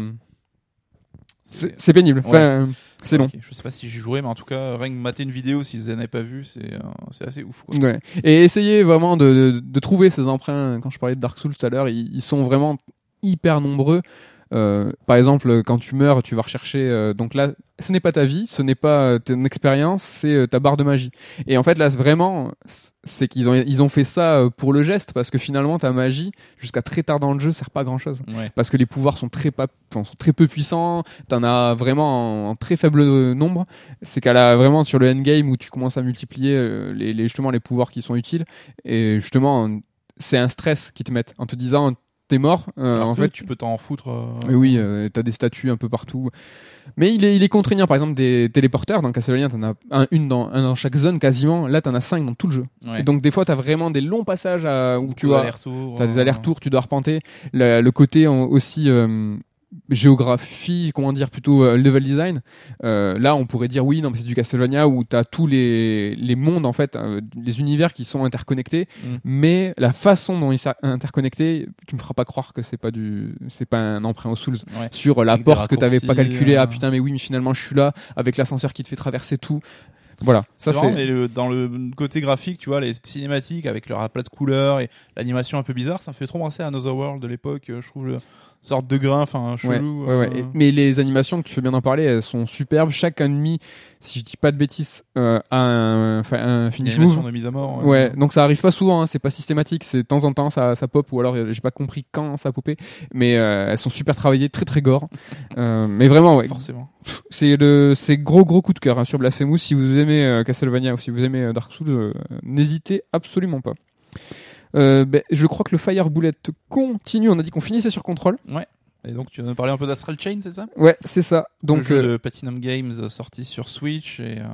c'est pénible. Enfin, Ouais. c'est long. Ok, Je sais pas si j'y jouerai, mais en tout cas, rien que mater une vidéo si vous en avez pas vu, c'est euh, assez ouf. Quoi. Ouais. Et essayez vraiment de, de, de trouver ces emprunts. Quand je parlais de Dark Souls tout à l'heure, ils, ils sont vraiment hyper nombreux. Euh, par exemple, quand tu meurs, tu vas rechercher. euh, donc là, ce n'est pas ta vie, ce n'est pas euh, ton expérience, c'est euh, ta barre de magie. Et en fait, là, vraiment, c'est qu'ils ont ils ont fait ça euh, pour le geste parce que finalement, ta magie, jusqu'à très tard dans le jeu, sert pas à grand chose Ouais. parce que les pouvoirs sont très pas, sont très peu puissants. T'en as vraiment en, en très faible nombre. C'est qu'à la vraiment sur le endgame où tu commences à multiplier les, les- justement les pouvoirs qui sont utiles et justement c'est un stress qui te mettent en te disant t'es mort. euh, en fait, tu peux t'en foutre. euh, oui, euh, t'as des statues un peu partout. Mais il est, il est contraignant. Par exemple, des téléporteurs dans Castlevania, t'en as un, une dans, un dans chaque zone quasiment. Là, t'en as cinq dans tout le jeu. ouais. Et donc des fois, t'as vraiment des longs passages à, où tu Beaucoup d'allers-retours, T'as des euh, allers-retours, tu dois arpenter. Le, le côté en- aussi euh, géographie, comment dire, plutôt euh, level design. Euh, là, on pourrait dire oui, non, mais c'est du Castlevania où t'as tous les, les mondes, en fait, euh, les univers qui sont interconnectés. Mm. Mais la façon dont ils sont interconnectés, tu me feras pas croire que c'est pas du, c'est pas un emprunt aux Souls. Ouais. Sur la Avec porte que t'avais pas raccourcis, calculé. Ah putain, mais oui, mais finalement, je suis là avec l'ascenseur qui te fait traverser tout. Voilà. Ça, c'est. mais le- dans le côté graphique, tu vois, les cinématiques avec leur aplat de couleurs et l'animation un peu bizarre, ça me fait trop penser à Another World de l'époque. Je trouve le sorte de grain, enfin chelou. ouais, ouais. euh, Mais les animations tu fais bien en parler, elles sont superbes. Chaque ennemi, si je dis pas de bêtises, euh, a un, un finish animation move. de mise à mort. Ouais, donc ça arrive pas souvent, hein, c'est pas systématique, c'est de temps en temps ça, ça pop ou alors euh, j'ai pas compris quand ça a popé, mais euh, elles sont super travaillées, très très gore. (laughs) Mais vraiment, ouais, Forcément. c'est le, c'est gros gros coup de cœur hein, sur Blasphemous. Si vous aimez Castlevania ou si vous aimez Dark Souls, n'hésitez absolument pas. Euh, ben, je crois que le Fire Bullet continue. On a dit qu'on finissait sur contrôle. Et donc tu nous parler un peu d'Astral Chain, c'est ça? Ouais, c'est ça. Donc, le jeu euh, de Platinum Games sorti sur Switch et euh,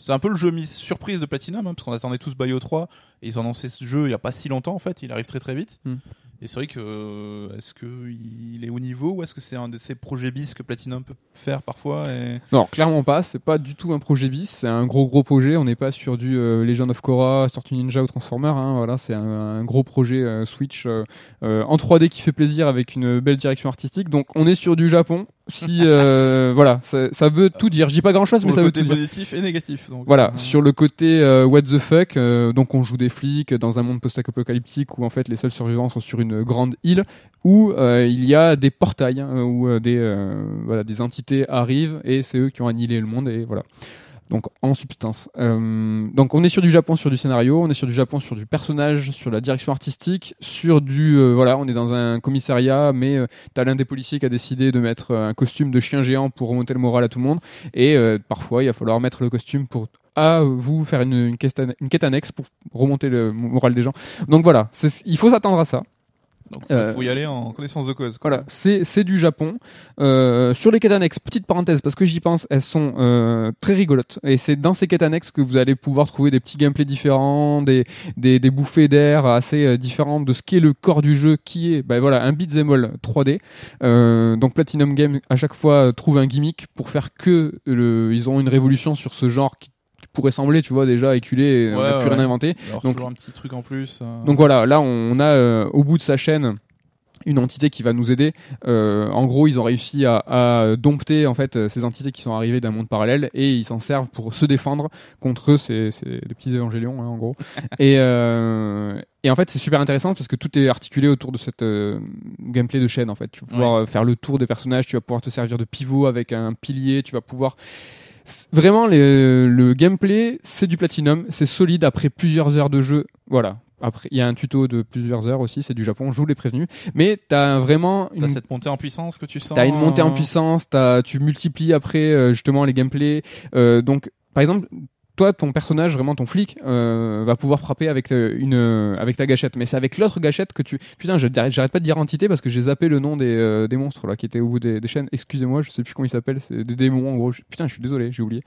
c'est un peu le jeu mis surprise de Platinum hein, parce qu'on attendait tous Bayo 3 et ils ont lancé ce jeu il y a pas si longtemps en fait, il arrive très très vite. Hmm. Et c'est vrai que euh, est-ce que il est au niveau ou est-ce que c'est un de ces projets bis que Platinum peut faire parfois. Non, clairement pas. C'est pas du tout un projet bis. C'est un gros gros projet. On n'est pas sur du euh, Legend of Korra, Tortue Ninja ou Transformer. Hein. Voilà, c'est un, gros projet euh, Switch en 3D qui fait plaisir avec une belle direction artistique. Donc on est sur du Japon. Si euh, voilà, ça, ça veut tout dire. Je dis pas grand chose, Pour mais ça veut tout dire. positif et négatif. Donc, Voilà, euh, sur le côté euh, what the fuck, euh, donc on joue des flics dans un monde post-apocalyptique où en fait les seuls survivants sont sur une grande île où euh, il y a des portails hein, où des euh, voilà des entités arrivent et c'est eux qui ont annihilé le monde et voilà. Donc en substance. Euh, donc on est sur du Japon, sur du scénario, on est sur du Japon, sur du personnage, sur la direction artistique, sur du euh, voilà, on est dans un commissariat, mais euh, t'as l'un des policiers qui a décidé de mettre euh, un costume de chien géant pour remonter le moral à tout le monde, et parfois il va falloir mettre le costume pour à vous faire une, une, quête, annexe pour remonter le moral des gens. Donc voilà, il faut s'attendre à ça. Donc, faut, euh, faut y aller en connaissance de cause. quoi. Voilà, c'est du Japon. Euh, sur les quêtes annexes, petite parenthèse, parce que j'y pense, elles sont euh, très rigolotes. Et c'est dans ces quêtes annexes que vous allez pouvoir trouver des petits gameplays différents, des, des, des bouffées d'air assez euh, différentes de ce qu'est le corps du jeu, qui est ben voilà, un beat'em all 3D. Euh, donc Platinum Game, à chaque fois, trouve un gimmick pour faire que le, ils ont une révolution sur ce genre qui pourrait sembler, tu vois, déjà éculé, et on Ouais, n'a plus ouais. rien inventé. Alors donc- toujours un petit truc en plus. euh, Donc voilà, là on a euh, au bout de sa chaîne une entité qui va nous aider. Euh, en gros, ils ont réussi à, à dompter en fait ces entités qui sont arrivées d'un monde parallèle et ils s'en servent pour se défendre contre eux. C'est c'est des petits évangélions hein, en gros. (laughs) et, euh, et en fait, c'est super intéressant parce que tout est articulé autour de cette euh, gameplay de chaîne. En fait, tu vas pouvoir faire le tour des personnages, tu vas pouvoir te servir de pivot avec un pilier, tu vas pouvoir Vraiment, le, le gameplay, c'est du platinum, c'est solide après plusieurs heures de jeu. Voilà. Après, il y a un tuto de plusieurs heures aussi, c'est du Japon, je vous l'ai prévenu. Mais t'as vraiment T'as une, cette montée en puissance que tu sens. t'as une montée en euh, puissance, t'as, tu multiplies après euh, justement les gameplays. Euh, donc, par exemple, toi, ton personnage, vraiment ton flic, euh, va pouvoir frapper avec euh, une, euh, avec ta gâchette. Mais c'est avec l'autre gâchette que tu. Putain, j'arrête pas de dire entité parce que j'ai zappé le nom des, des monstres là qui étaient au bout des, des chaînes. Excusez-moi, je sais plus comment ils s'appellent. C'est des démons en gros. Putain, je suis désolé, j'ai oublié.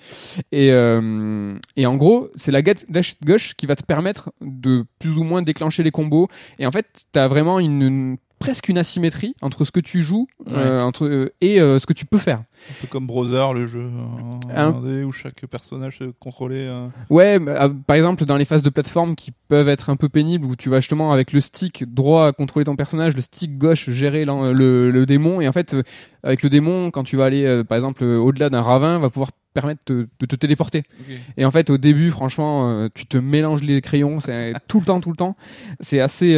Et, et en gros, c'est la gâchette gauche qui va te permettre de plus ou moins déclencher les combos. Et en fait, t'as vraiment une- presque une asymétrie entre ce que tu joues euh, entre, euh, et euh, ce que tu peux faire. Un peu comme Brother, le jeu indé où chaque personnage se contrôlait. euh, Ouais, bah, euh, par exemple dans les phases de plateforme qui peuvent être un peu pénibles où tu vas justement avec le stick droit contrôler ton personnage, le stick gauche gérer le, le démon et en fait avec le démon quand tu vas aller par exemple au-delà d'un ravin va pouvoir permettre de, de te téléporter. Et en fait au début franchement tu te mélanges les crayons, c'est tout le temps tout le temps. C'est assez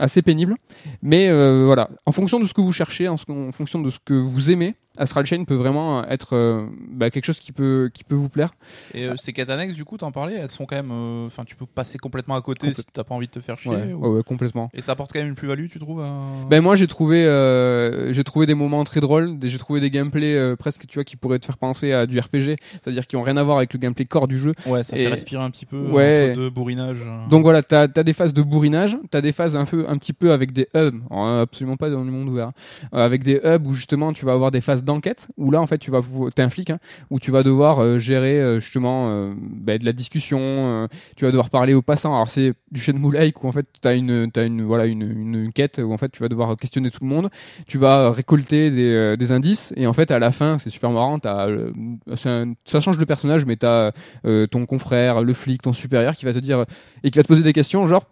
assez pénible. Mais euh, voilà, en fonction de ce que vous cherchez, en, fonction de ce que vous aimez, Astral Chain peut vraiment être euh, bah, quelque chose qui peut, qui peut vous plaire. Et euh, ces quêtes annexes, du coup, t'en parlais, elles sont quand même. euh, Enfin, tu peux passer complètement à côté si t'as pas envie de te faire chier. Ouais, ou- ouais, ouais, complètement. Et ça apporte quand même une plus-value, tu trouves Ben moi j'ai trouvé euh, j'ai trouvé des moments très drôles, j'ai trouvé des gameplays euh, presque tu vois qui pourraient te faire penser à du RPG, c'est-à-dire qui ont rien à voir avec le gameplay core du jeu. Ouais, ça Et- fait respirer un petit peu Ouais. entre deux bourrinages. euh. Donc voilà, t'as as des phases de bourrinage, t'as des phases un peu un petit peu avec des hubs, alors, absolument pas dans le monde ouvert, hein, euh, avec des hubs où justement tu vas avoir des phases d'enquête où là en fait tu vas t'es un flic hein, où tu vas devoir euh, gérer euh, justement euh, ben, de la discussion, tu vas devoir parler aux passants. Alors c'est du Shenmue like où en fait t'as une t'as une voilà une, une, une quête où en fait tu vas devoir questionner tout le monde, tu vas récolter des, indices et en fait à la fin c'est super marrant, ça change de personnage mais t'as euh, ton confrère, le flic, ton supérieur qui va te dire et qui va te poser des questions genre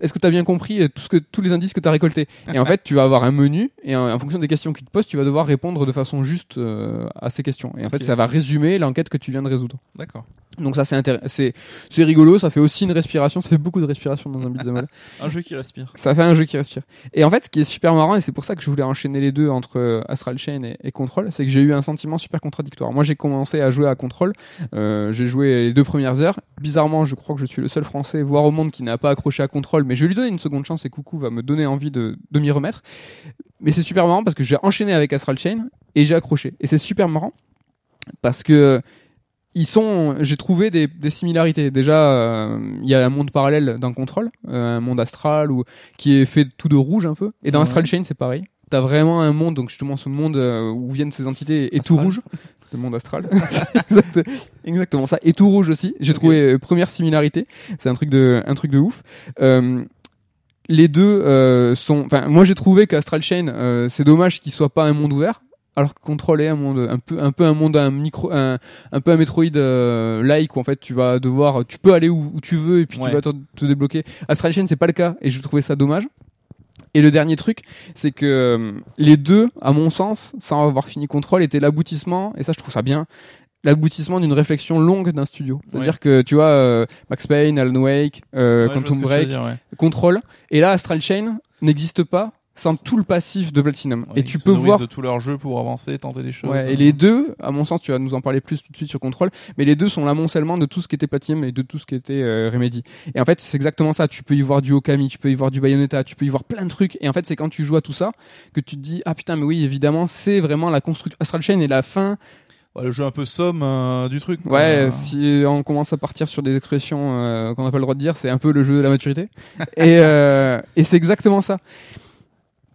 est-ce que tu as bien compris euh, tout ce que tous les indices que tu as récoltés (laughs) Et en fait, tu vas avoir un menu et en, en fonction des questions qu'il te pose, tu vas devoir répondre de façon juste euh, à ces questions. Et en fait, ça va résumer l'enquête que tu viens de résoudre. D'accord. Donc ça c'est c'est c'est rigolo, ça fait aussi une respiration, c'est beaucoup de respiration dans un beat'em. (laughs) Un jeu qui respire. Ça fait un jeu qui respire. Et en fait, ce qui est super marrant, et c'est pour ça que je voulais enchaîner les deux entre euh, Astral Chain et, et Control, c'est que j'ai eu un sentiment super contradictoire. Moi, j'ai commencé à jouer à Control, euh, j'ai joué les deux premières heures. Bizarrement, je crois que je suis le seul Français, voire au monde, qui n'a pas accroché à Control, mais je vais lui donner une seconde chance et Coucou va me donner envie de, de m'y remettre. Mais c'est super marrant parce que j'ai enchaîné avec Astral Chain et j'ai accroché. Et c'est super marrant parce que ils sont, j'ai trouvé des, des similarités. Déjà, euh, il y a un monde parallèle d'un contrôle, euh, un monde astral ou qui est fait tout de rouge un peu. Et dans Ouais. Astral Chain, c'est pareil. T'as vraiment un monde, donc justement ce monde euh, où viennent ces entités est tout rouge. (laughs) Le monde astral. (laughs) Exactement ça. Et tout rouge aussi. J'ai trouvé euh, première similarité. C'est un truc de, un truc de ouf. Euh, les deux euh, sont. Enfin, moi j'ai trouvé qu'Astral Chain, euh, c'est dommage qu'il soit pas un monde ouvert, alors que Control est un monde un peu, un peu un monde un micro, un, un peu un Metroid euh, like où en fait tu vas devoir, tu peux aller où, où tu veux et puis Ouais. tu vas te, te débloquer. Astral Chain c'est pas le cas et je trouvais ça dommage. Et le dernier truc, c'est que euh, les deux, à mon sens, sans avoir fini Control, étaient l'aboutissement, et ça je trouve ça bien, l'aboutissement d'une réflexion longue d'un studio. C'est-à-dire que tu vois, euh, Max Payne, Alan Wake, euh, Ouais, Quantum Break, dire, ouais. Control, et là Astral Chain n'existe pas sans tout le passif de Platinum. Ouais, et tu peux voir de tous leurs jeux pour avancer, tenter des choses. Ouais, et les deux, à mon sens, tu vas nous en parler plus tout de suite sur Control, mais les deux sont l'amoncellement de tout ce qui était Platinum et de tout ce qui était euh, Remedy. Et en fait, c'est exactement ça. Tu peux y voir du Okami, tu peux y voir du Bayonetta, tu peux y voir plein de trucs. Et en fait, c'est quand tu joues à tout ça que tu te dis ah putain, mais oui, évidemment, c'est vraiment la construction. Astral Chain est la fin. Ouais, le jeu un peu somme euh, du truc. Ouais, si on commence à partir sur des expressions euh, qu'on n'a pas le droit de dire, c'est un peu le jeu de la maturité. (laughs) et euh, et c'est exactement ça.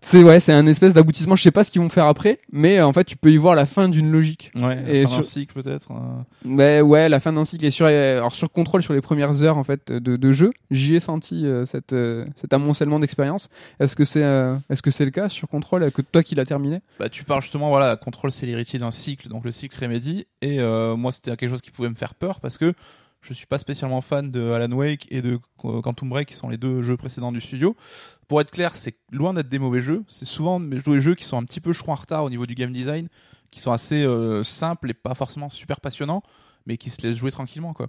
C'est ouais, c'est un espèce d'aboutissement. Je sais pas ce qu'ils vont faire après, mais euh, en fait, tu peux y voir la fin d'une logique. Ouais, Et et fin d'un sur- cycle peut-être. euh. Ouais, ouais, la fin d'un cycle est sur, alors sur contrôle sur les premières heures en fait de, de jeu, j'y ai senti euh, cette, euh, cet amoncellement d'expérience. Est-ce que c'est, euh, est-ce que c'est le cas sur contrôle que toi qui l'as terminé? Bah, tu parles justement, voilà, Control c'est l'héritier d'un cycle, donc le cycle Remedy. Et euh, moi, c'était quelque chose qui pouvait me faire peur parce que je suis pas spécialement fan de Alan Wake et de Quantum Break, qui sont les deux jeux précédents du studio. Pour être clair, c'est loin d'être des mauvais jeux. C'est souvent des jeux qui sont un petit peu, je crois, en retard au niveau du game design, qui sont assez euh, simples et pas forcément super passionnants, mais qui se laissent jouer tranquillement, quoi.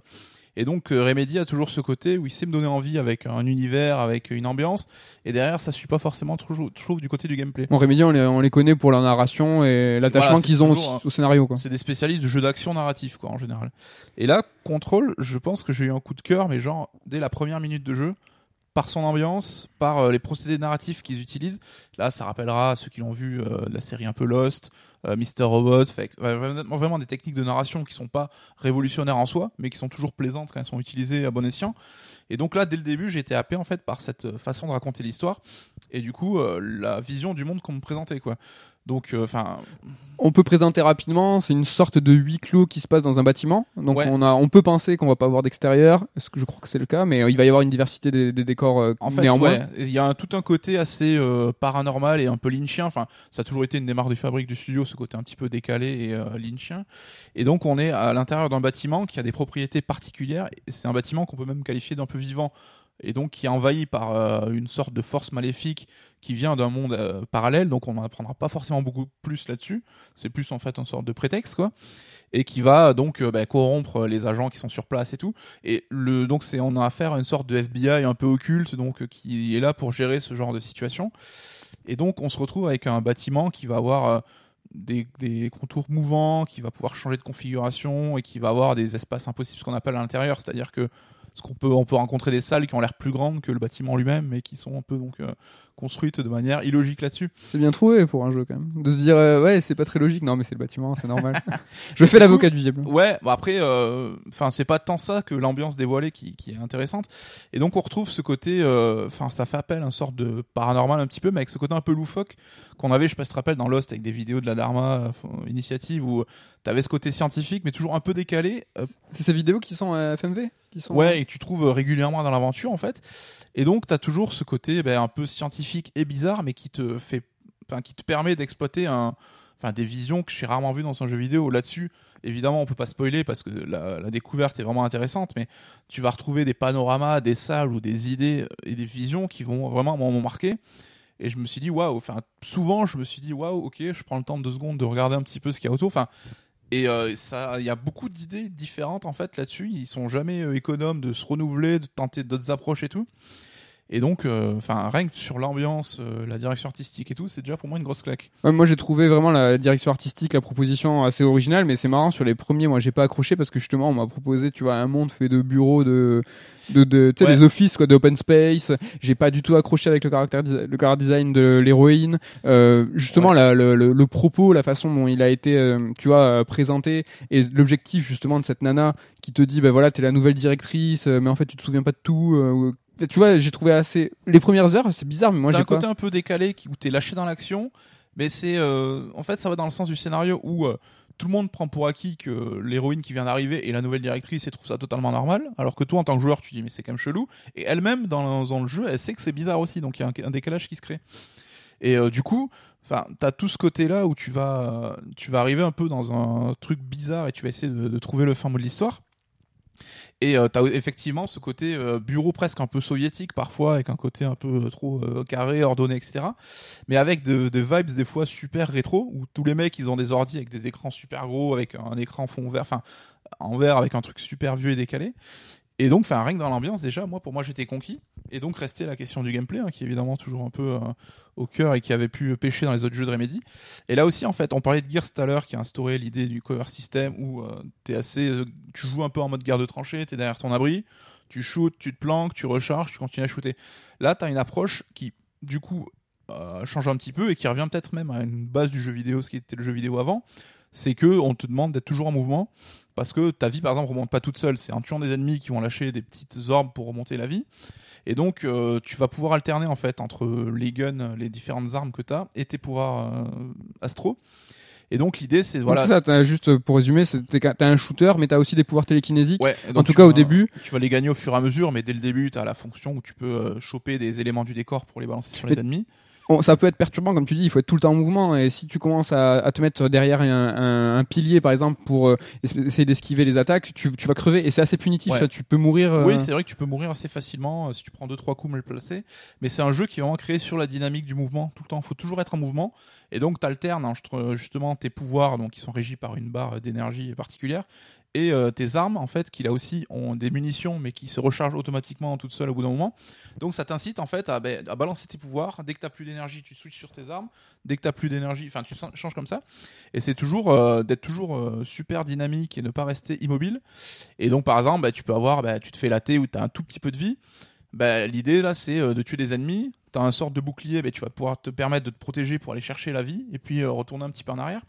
Et donc euh, Remedy a toujours ce côté où il sait me donner envie avec un univers, avec une ambiance, et derrière ça suit pas forcément toujours, du côté du gameplay. Bon, Remedy, on les, on les connaît pour leur narration et l'attachement Voilà, qu'ils ont au, toujours, au scénario. C'est des spécialistes de jeux d'action narratif, quoi, en général. Et là, Control, je pense que j'ai eu un coup de cœur, mais genre, dès la première minute de jeu, par son ambiance, par euh, les procédés narratifs qu'ils utilisent. Là, ça rappellera à ceux qui l'ont vu euh, la série un peu Lost, euh, Mr. Robot, fait, vraiment, vraiment des techniques de narration qui sont pas révolutionnaires en soi, mais qui sont toujours plaisantes quand elles sont utilisées à bon escient. Et donc là, dès le début, j'ai été happé en fait par cette euh, façon de raconter l'histoire et du coup euh, la vision du monde qu'on me présentait, quoi. Donc, euh, enfin, On peut présenter rapidement, c'est une sorte de huis clos qui se passe dans un bâtiment. Donc Ouais. on a, on peut penser qu'on va pas avoir d'extérieur, ce que je crois que c'est le cas, mais euh, il va y avoir une diversité des, des décors euh, En fait, néanmoins. ouais, il y a un- tout un côté assez euh, paranormal et un peu lynchien. Enfin, ça a toujours été une des marques de fabrique du studio, ce côté un petit peu décalé et euh, lynchien. Et donc, on est à l'intérieur d'un bâtiment qui a des propriétés particulières. C'est un bâtiment qu'on peut même qualifier d'un peu vivant. Et donc qui est envahi par euh, une sorte de force maléfique qui vient d'un monde euh, parallèle, donc on n'en apprendra pas forcément beaucoup plus là-dessus. C'est plus en fait une sorte de prétexte, quoi, et qui va donc euh, bah, corrompre les agents qui sont sur place et tout. Et le donc c'est on a affaire à une sorte de FBI un peu occulte, donc qui est là pour gérer ce genre de situation. Et donc on se retrouve avec un bâtiment qui va avoir des, des contours mouvants, qui va pouvoir changer de configuration et qui va avoir des espaces impossibles, ce qu'on appelle à l'intérieur, c'est-à-dire que ce qu'on peut, on peut rencontrer des salles qui ont l'air plus grandes que le bâtiment lui-même, mais qui sont un peu donc euh, construites de manière illogique là-dessus. C'est bien trouvé pour un jeu quand même. De se dire euh, ouais c'est pas très logique. Non mais c'est le bâtiment, c'est normal. (laughs) Je fais l'avocat du diable. Ouais, bon après, euh, enfin c'est pas tant ça que l'ambiance dévoilée qui, qui est intéressante. Et donc on retrouve ce côté, euh, enfin ça fait appel à une sorte de paranormal un petit peu, mais avec ce côté un peu loufoque qu'on avait, je sais pas si tu te rappelles, dans Lost avec des vidéos de la Dharma euh, Initiative où t'avais ce côté scientifique, mais toujours un peu décalé. euh, C'est ces vidéos qui sont à FMV qui sont Ouais, et tu trouves euh, régulièrement dans l'aventure en fait. Et donc t'as toujours ce côté ben, un peu scientifique et bizarre, mais qui te fait, enfin qui te permet d'exploiter un, enfin des visions que j'ai rarement vues dans un jeu vidéo. Là-dessus, évidemment, on peut pas spoiler parce que la, découverte est vraiment intéressante, mais tu vas retrouver des panoramas, des salles ou des idées euh, et des visions qui vont vraiment m'ont marqué. Et je me suis dit waouh. Enfin, souvent je me suis dit waouh. Ok, je prends le temps de deux secondes de regarder un petit peu ce qu'il y a autour. Enfin. Et euh, ça, il y a beaucoup d'idées différentes en fait là-dessus. Ils sont jamais euh, économes de se renouveler, de tenter d'autres approches et tout. Et donc, euh, enfin, rien que sur l'ambiance, euh, la direction artistique et tout, c'est déjà pour moi une grosse claque. Ouais, moi j'ai trouvé vraiment la direction artistique, la proposition assez originale, mais c'est marrant sur les premiers, moi j'ai pas accroché parce que justement on m'a proposé, tu vois, un monde fait de bureaux, de, de, de tu sais, Ouais. des offices quoi, d'open space. J'ai pas du tout accroché avec le caractère, le character design de l'héroïne. Euh, justement Ouais. la- le, le, le propos, la façon dont il a été, euh, tu vois, euh, présenté et l'objectif justement de cette nana qui te dit, ben voilà, t'es la nouvelle directrice, euh, mais en fait tu te souviens pas de tout. Tu vois, j'ai trouvé assez. Les premières heures, c'est bizarre, mais moi j'ai un côté un peu décalé qui, où t'es lâché dans l'action, mais c'est euh, en fait ça va dans le sens du scénario où euh, tout le monde prend pour acquis que l'héroïne qui vient d'arriver est la nouvelle directrice et trouve ça totalement normal, alors que toi en tant que joueur tu dis mais c'est quand même chelou, et elle-même dans, dans le jeu elle sait que c'est bizarre aussi, donc il y a un, un décalage qui se crée. Et euh, du coup, enfin, t'as tout ce côté-là où tu vas, tu vas arriver un peu dans un truc bizarre et tu vas essayer de, de trouver le fin mot de l'histoire. Et euh, t'as effectivement ce côté euh, bureau presque un peu soviétique parfois, avec un côté un peu euh, trop euh, carré, ordonné, etc. Mais avec de- des vibes des fois super rétro, où tous les mecs ils ont des ordi avec des écrans super gros, avec un écran fond vert, enfin en vert avec un truc super vieux et décalé. Et donc, enfin, rien que dans l'ambiance, déjà, moi, pour moi, j'étais conquis. Et donc, restait la question du gameplay, hein, qui est évidemment toujours un peu euh, au cœur et qui avait pu pêcher dans les autres jeux de Remedy. Et là aussi, en fait, on parlait de Gears tout à l'heure, qui a instauré l'idée du cover system, où euh, t'es assez, euh, tu joues un peu en mode guerre de tranchée, t'es derrière ton abri, tu shootes, tu te planques, tu recharges, tu continues à shooter. Là, t'as une approche qui, du coup, change un petit peu et qui revient peut-être même à une base du jeu vidéo, ce qui était le jeu vidéo avant. C'est que on te demande d'être toujours en mouvement parce que ta vie, par exemple, remonte pas toute seule. C'est en tuant des ennemis qui vont lâcher des petites orbes pour remonter la vie. Et donc, euh, tu vas pouvoir alterner en fait entre les guns, les différentes armes que tu as et tes pouvoirs euh, astro. Et donc, l'idée, c'est Donc voilà. c'est ça, t'as juste pour résumer, t'as un shooter, mais t'as aussi des pouvoirs télékinésiques. Ouais, en donc tout cas, au début, tu vas les gagner au fur et à mesure, mais dès le début, tu as la fonction où tu peux euh, choper des éléments du décor pour les balancer sur les ennemis. On- ça peut être perturbant, comme tu dis, il faut être tout le temps en mouvement. Et si tu commences à, à te mettre derrière un, un- un pilier, par exemple, pour euh, es- essayer d'esquiver les attaques, tu, tu vas crever. Et c'est assez punitif, Ouais. ça, tu peux mourir. euh, Oui, c'est vrai que tu peux mourir assez facilement euh, si tu prends deux trois coups mal placés, mais c'est un jeu qui est vraiment créé sur la dynamique du mouvement tout le temps. Il faut toujours être en mouvement et donc tu alternes euh, justement tes pouvoirs donc qui sont régis par une barre d'énergie particulière et euh, tes armes en fait qui là aussi ont des munitions mais qui se rechargent automatiquement toutes seules au bout d'un moment. Donc ça t'incite en fait à, ben, à balancer tes pouvoirs. Dès que t'as plus d'énergie, tu switches sur tes armes. Dès que t'as plus d'énergie, enfin tu changes comme ça. Et c'est toujours euh, d'être toujours euh, super dynamique et ne pas rester immobile. Et donc, par exemple, bah, tu peux avoir, bah, tu te fais latter ou tu as un tout petit peu de vie. L'idée, là, c'est de tuer des ennemis. Tu as un sorte de bouclier, tu vas pouvoir te permettre de te protéger pour aller chercher la vie et puis retourner un petit peu en arrière.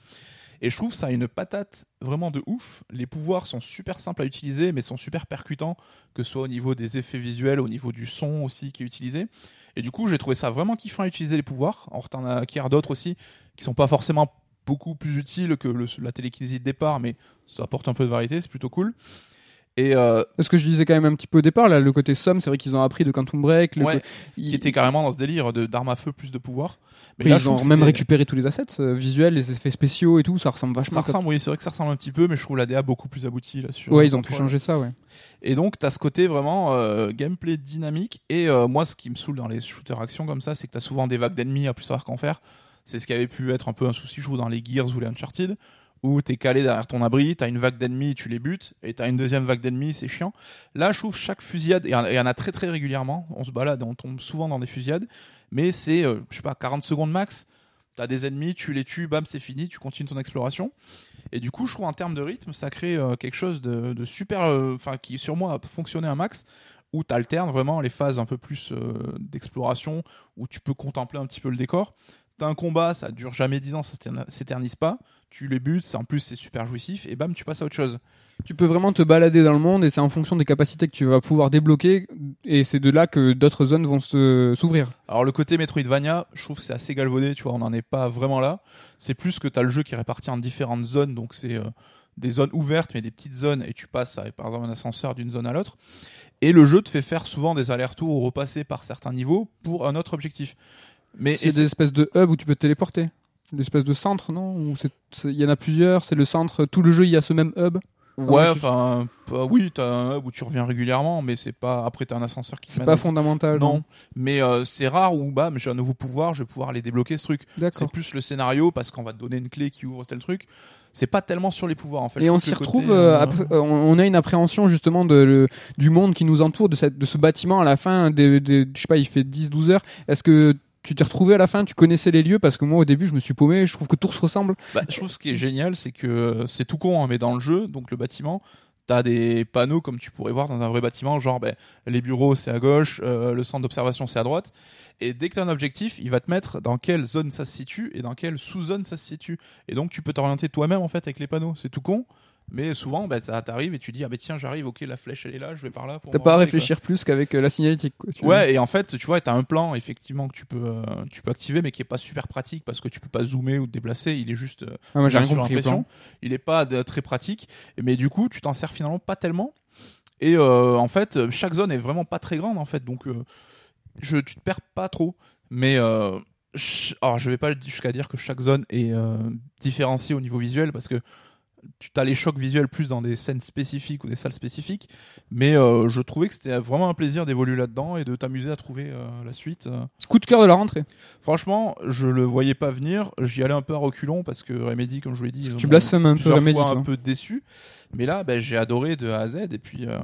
Et je trouve ça une patate vraiment de ouf. Les pouvoirs sont super simples à utiliser, mais sont super percutants, que ce soit au niveau des effets visuels, au niveau du son aussi qui est utilisé. Et du coup, j'ai trouvé ça vraiment kiffant à utiliser les pouvoirs. Alors, t'en acquiers d'autres aussi, qui sont pas forcément beaucoup plus utiles que la télékinésie de départ, mais ça apporte un peu de variété, c'est plutôt cool. Et euh, Ce que je disais quand même un petit peu au départ, là, le côté somme, c'est vrai qu'ils ont appris de Quantum Break. Le Ouais, co- qui était carrément dans ce délire de d'armes à feu plus de pouvoir. Mais là, ils ont même récupéré tous les assets euh, visuels, les effets spéciaux et tout, ça ressemble vachement. Ça à- ressemble, oui, c'est vrai que ça ressemble un petit peu, mais je trouve la DA beaucoup plus aboutie là sur. Ouais, ils ont pu changer ça, ouais. Et donc, t'as ce côté vraiment euh, gameplay dynamique. Et euh, moi, ce qui me saoule dans les shooters action comme ça, c'est que t'as souvent des vagues d'ennemis à plus savoir qu'en faire. C'est ce qui avait pu être un peu un souci, je trouve, dans les Gears ou les Uncharted, où t'es calé derrière ton abri, t'as une vague d'ennemis, tu les butes, et t'as une deuxième vague d'ennemis, c'est chiant. Là, je trouve chaque fusillade, et il y en a- très très régulièrement, on se balade on tombe souvent dans des fusillades, mais c'est, euh, je sais pas, 40 secondes max. T'as des ennemis, tu les tues, bam, c'est fini, tu continues ton exploration. Et du coup, je trouve en termes de rythme, ça crée euh, quelque chose de, super, euh, enfin qui sur moi a fonctionné un max, où tu alternes vraiment les phases un peu plus euh, d'exploration, où tu peux contempler un petit peu le décor. T'as un combat, ça dure jamais 10 ans, ça s'éterni- s'éternise pas. Tu les butes, en plus c'est super jouissif, et bam, tu passes à autre chose. Tu peux vraiment te balader dans le monde et c'est en fonction des capacités que tu vas pouvoir débloquer et c'est de là que d'autres zones vont se s'ouvrir. Alors le côté Metroidvania, je trouve c'est assez galvaudé, tu vois, on n'en est pas vraiment là. C'est plus que tu as le jeu qui est réparti en différentes zones, donc c'est euh, des zones ouvertes mais des petites zones et tu passes par exemple un ascenseur d'une zone à l'autre. Et le jeu te fait faire souvent des allers-retours ou repasser par certains niveaux pour un autre objectif. Mais C'est des espèces de hubs où tu peux te téléporter. Des espèces de centres, non Il y en a plusieurs, c'est le centre, tout le jeu il y a ce même hub. ouais, enfin bah oui, t'as un hub où tu reviens régulièrement, mais c'est pas après t'as un ascenseur qui C'est pas fondamental. Non, mais euh, c'est rare où mais j'ai un nouveau pouvoir, je vais pouvoir aller débloquer ce truc. C'est plus le scénario parce qu'on va te donner une clé qui ouvre tel truc. C'est pas tellement sur les pouvoirs en fait. Et on s'y retrouve, euh, euh, on on a une appréhension justement de, le- du monde qui nous entoure, de, cette, de ce bâtiment à la fin, des, des- je sais pas, il fait 10-12 heures. Est-ce que tu t'es retrouvé à la fin, tu connaissais les lieux Parce que moi au début je me suis paumé, je trouve que tout se ressemble. bah, je trouve ce qui est génial, c'est que euh, c'est tout con, hein, mais dans le jeu, donc le bâtiment, t'as des panneaux comme tu pourrais voir dans un vrai bâtiment, genre ben, les bureaux c'est à gauche, euh, le centre d'observation c'est à droite. Et dès que t'as un objectif, il va te mettre dans quelle zone ça se situe et dans quelle sous-zone ça se situe. Et donc tu peux t'orienter toi-même en fait avec les panneaux. C'est tout con. Mais souvent, bah, ça t'arrive et tu dis ah ben tiens j'arrive, ok la flèche elle est là, je vais par là. T'as pas à quoi. réfléchir plus qu'avec euh, la signalétique. Quoi, tu vois. Ouais, et en fait, tu vois, t'as un plan effectivement que tu peux, euh, tu peux activer, mais qui est pas super pratique parce que tu peux pas zoomer ou te déplacer. Il est juste. euh, Ah, moi j'ai rien sur compris. Il est pas de- très pratique, mais du coup, tu t'en sers finalement pas tellement. Et euh, en fait, euh, chaque zone est vraiment pas très grande en fait, donc euh, je, tu te perds pas trop. Mais euh, alors, je vais pas jusqu'à dire que chaque zone est euh, différenciée au niveau visuel parce que tu as les chocs visuels plus dans des scènes spécifiques ou des salles spécifiques, mais euh, je trouvais que c'était vraiment un plaisir d'évoluer là-dedans et de t'amuser à trouver euh, la suite. euh. Coup de cœur de la rentrée. Franchement, je le voyais pas venir. J'y allais un peu à reculons parce que Remedy, comme je vous l'ai dit, Tu blasphèmes un peu Remedy. fois un peu déçu. Mais là, ben, j'ai adoré de A à Z. Et puis, euh,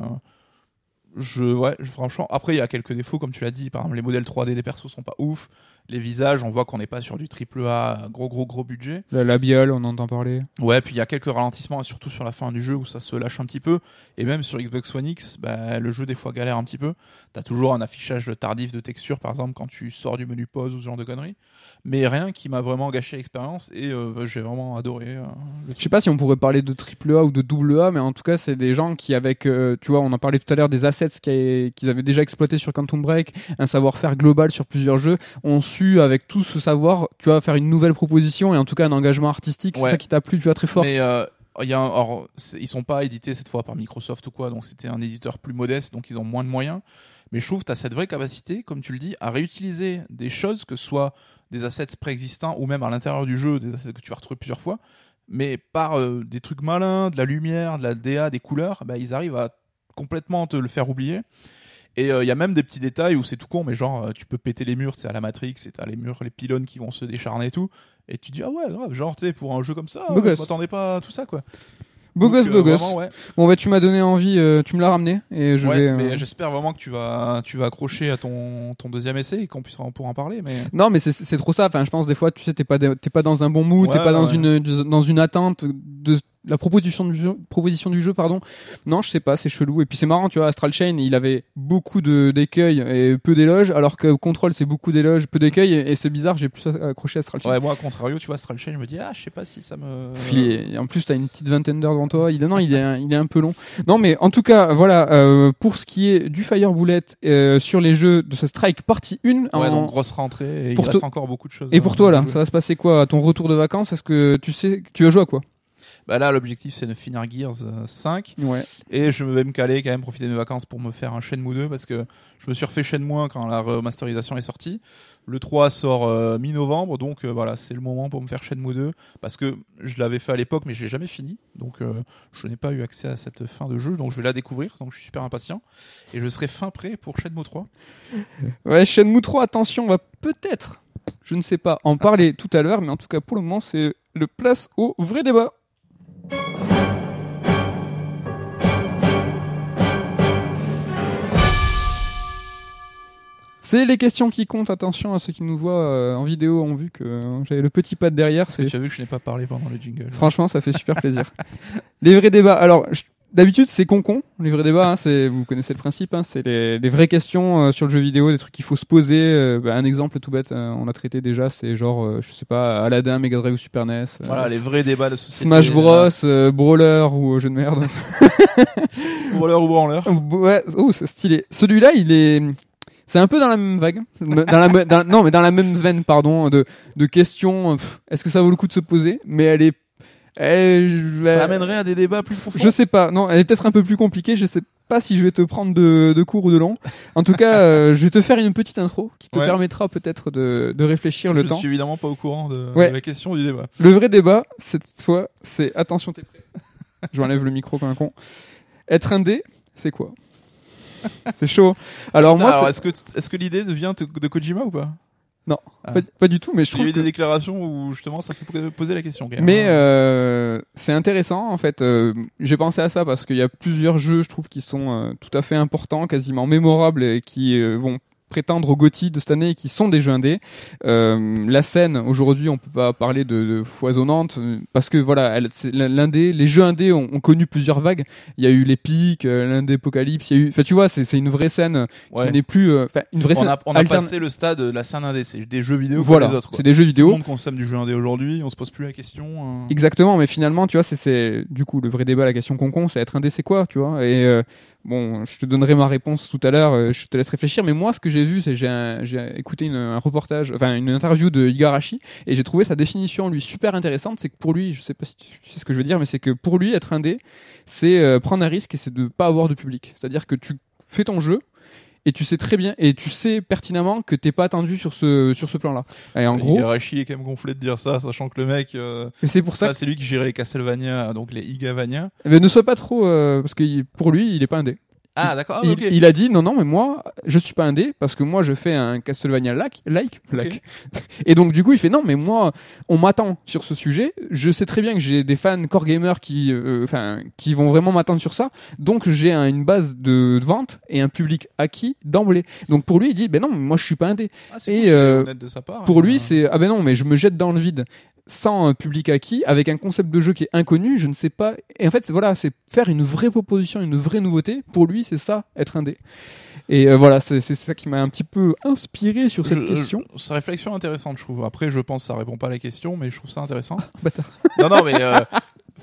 je, ouais, je- franchement, après, il y a quelques défauts, comme tu l'as dit. Par exemple, les modèles 3D des persos sont pas ouf. Les visages, on voit qu'on n'est pas sur du triple A, gros, gros, gros budget. La labiale, on entend parler. Ouais, puis il y a quelques ralentissements, surtout sur la fin du jeu où ça se lâche un petit peu. Et même sur Xbox One X, bah, le jeu des fois galère un petit peu. T'as toujours un affichage tardif de texture, par exemple, quand tu sors du menu pause ou ce genre de conneries. Mais rien qui m'a vraiment gâché l'expérience et euh, j'ai vraiment adoré. euh, Je sais pas si on pourrait parler de triple A ou de double A, mais en tout cas, c'est des gens qui, avec, euh, tu vois, on en parlait tout à l'heure des assets qui- qu'ils avaient déjà exploités sur Quantum Break, un savoir-faire global sur plusieurs jeux, ont avec tout ce savoir, tu vois, faire une nouvelle proposition et en tout cas un engagement artistique. C'est ça qui t'a plu, tu vois, très fort. Mais euh, y a un- or, c'est- ils sont pas édités cette fois par Microsoft ou quoi, donc c'était un éditeur plus modeste, donc ils ont moins de moyens. Mais je trouve que tu as cette vraie capacité, comme tu le dis, à réutiliser des choses, que ce soit des assets préexistants ou même à l'intérieur du jeu, des assets que tu vas retrouver plusieurs fois, mais par euh, des trucs malins, de la lumière, de la DA, des couleurs, bah, ils arrivent à complètement te le faire oublier. Et euh, il y a même des petits détails où c'est tout con, mais genre euh, tu peux péter les murs, c'est à la Matrix, et t'as les murs, les pylônes qui vont se décharner et tout. Et tu dis ah ouais grave, genre tu sais pour un jeu comme ça, euh, je gosse. m'attendais pas à tout ça quoi. beau gosse, euh, beau gosse. vraiment, ouais. Bon, bah, tu m'as donné envie, euh, tu me l'as ramené et je Ouais, vais. euh, mais j'espère vraiment que tu vas tu vas accrocher à ton ton deuxième essai et qu'on puisse en, pour en parler. Mais Non, mais c'est- c'est trop ça. Enfin, je pense des fois, tu sais, t'es pas, t'es pas dans un bon mood, Ouais, t'es pas dans une dans une attente de la proposition du jeu, proposition du jeu, pardon. Non, je sais pas, c'est chelou. Et puis c'est marrant, tu vois, Astral Chain, il avait beaucoup de d'écueils et peu d'éloges, alors que Control, c'est beaucoup d'éloges, peu d'écueils, et, et c'est bizarre, j'ai plus accroché à Astral Chain. ouais, moi à contrario, tu vois Astral Chain, je me dis ah je sais pas si ça me. Est- et en plus, t'as une petite vingtaine d'heures devant toi. Il, non, il est, un- il est un peu long. Non, mais en tout cas, voilà, euh, pour ce qui est du Fire Bullet euh, sur les jeux de ce Strike partie 1, Ouais, en- donc grosse rentrée et il reste encore beaucoup de choses. et pour toi, là, jouer. ça va se passer quoi à ton retour de vacances Est-ce que tu sais, tu as joué à quoi? Bah là, l'objectif c'est de finir Gears euh, 5 Ouais. et je vais me caler quand même profiter de mes vacances pour me faire un Shenmue 2 parce que je me suis refait Shenmue 1 quand la remasterisation est sortie. Le 3 sort euh, mi-novembre, donc euh, voilà, c'est le moment pour me faire Shenmue 2 parce que je l'avais fait à l'époque mais je l'ai jamais fini, donc euh, je n'ai pas eu accès à cette fin de jeu, donc je vais la découvrir, donc je suis super impatient et je serai fin prêt pour Shenmue 3. (laughs) Ouais, Shenmue 3, attention, on va peut-être, je ne sais pas, en parler tout à l'heure, mais en tout cas pour le moment, c'est le place au vrai débat. C'est les questions qui comptent, attention à ceux qui nous voient euh, en vidéo ont vu que euh, j'avais le petit pad derrière, Tu as vu que je n'ai pas parlé pendant le jingle. Franchement, ça fait super plaisir. (laughs) les vrais débats. Alors, je- d'habitude, c'est concon. Les vrais débats, hein, c'est vous connaissez le principe. Hein, c'est les, les vraies questions euh, sur le jeu vidéo, des trucs qu'il faut se poser. Euh, bah, un exemple tout bête, euh, on a traité déjà, c'est genre, euh, je sais pas, Aladdin, Mega Drive ou Super NES. euh, Voilà, les vrais débats de société. Smash Bros, euh, Brawler ou euh, jeu de merde. (laughs) Roller ou branleur. ouais, oh, c'est stylé. Celui-là, il est, c'est un peu dans la même vague, dans la, dans- non, mais dans la même veine, pardon, de, de questions. Est-ce que ça vaut le coup de se poser Mais elle est, elle- Ça amènerait à des débats plus profonds. Je sais pas. Non, elle est peut-être un peu plus compliquée. Je sais pas si je vais te prendre de, de court ou de long. En tout cas, euh, je vais te faire une petite intro qui te Ouais. permettra peut-être de, de réfléchir le je temps. ne suis évidemment pas au courant de, Ouais. de la question du débat. Le vrai débat, cette fois, c'est attention, t'es prêt Je enlève le micro comme un con. Être indé, c'est quoi? C'est chaud. Alors Putain, moi, alors, est-ce que, est-ce que l'idée vient de Kojima ou pas? Non. Ah. pas, pas du tout, mais je Il y a trouve eu que des déclarations où justement ça fait poser la question. Quand même. Mais euh, c'est intéressant en fait. Euh, J'ai pensé à ça parce qu'il y a plusieurs jeux, je trouve, qui sont euh, tout à fait importants, quasiment mémorables et qui euh, vont prétendre au GOTY de cette année et qui sont des jeux indés. Euh, la scène aujourd'hui, on peut pas parler de, de foisonnante euh, parce que voilà, l'indé, les jeux indés ont, ont connu plusieurs vagues. Il y a eu les pics, euh, l'indé apocalypse. Il y a eu, enfin tu vois, c'est une vraie scène Ouais. qui n'est plus, enfin une vraie on scène. a, on a alterne- passé le stade de la scène indé. C'est des jeux vidéo Voilà, comme les autres. quoi. c'est des jeux Tout le vidéo. monde consomme du jeu indé aujourd'hui. On se pose plus la question. hein. Exactement, mais finalement, tu vois, c'est- du coup le vrai débat, la question concon, c'est être indé, c'est quoi, tu vois Et euh, bon, je te donnerai ma réponse tout à l'heure, euh, je te laisse réfléchir, mais moi, ce que j'ai vu, c'est j'ai écouté un reportage, enfin une interview de Igarashi, et j'ai trouvé sa définition lui super intéressante. C'est que pour lui, je sais pas si tu sais ce que je veux dire, mais c'est que pour lui, être indé, c'est euh, prendre un risque et c'est de pas avoir de public. C'est-à-dire que tu fais ton jeu. Et tu sais très bien, et tu sais pertinemment que t'es pas attendu sur ce sur ce plan-là. Et en gros, Igarashi est quand même gonflé de dire ça, sachant que le mec, euh, c'est pour ça ça, c'est lui qui gérait les Castlevania, donc les Igavania. Mais ne sois pas trop euh, parce que pour lui, il est pas indé. Ah d'accord. Ah, il, a dit non non mais moi je suis pas indé parce que moi je fais un Castlevania like like like. Et donc du coup il fait non mais moi on m'attend sur ce sujet. Je sais très bien que j'ai des fans core gamers qui euh, enfin qui vont vraiment m'attendre sur ça. Donc j'ai un- une base de vente et un public acquis d'emblée. Donc pour lui il dit ben non mais moi je suis pas indé. Ah, et, cool, euh, honnête de sa part. Pour hein. lui, c'est ah ben non, mais je me jette dans le vide sans un public acquis, avec un concept de jeu qui est inconnu, je ne sais pas. Et en fait, c'est- voilà, c'est faire une vraie proposition, une vraie nouveauté. Pour lui, c'est ça, être indé. Et euh, voilà, c'est ça qui m'a un petit peu inspiré sur cette Je- question. je- sa réflexion intéressante, je trouve. Après, je pense que ça répond pas à la question, mais je trouve ça intéressant. (laughs) Non, non, mais euh,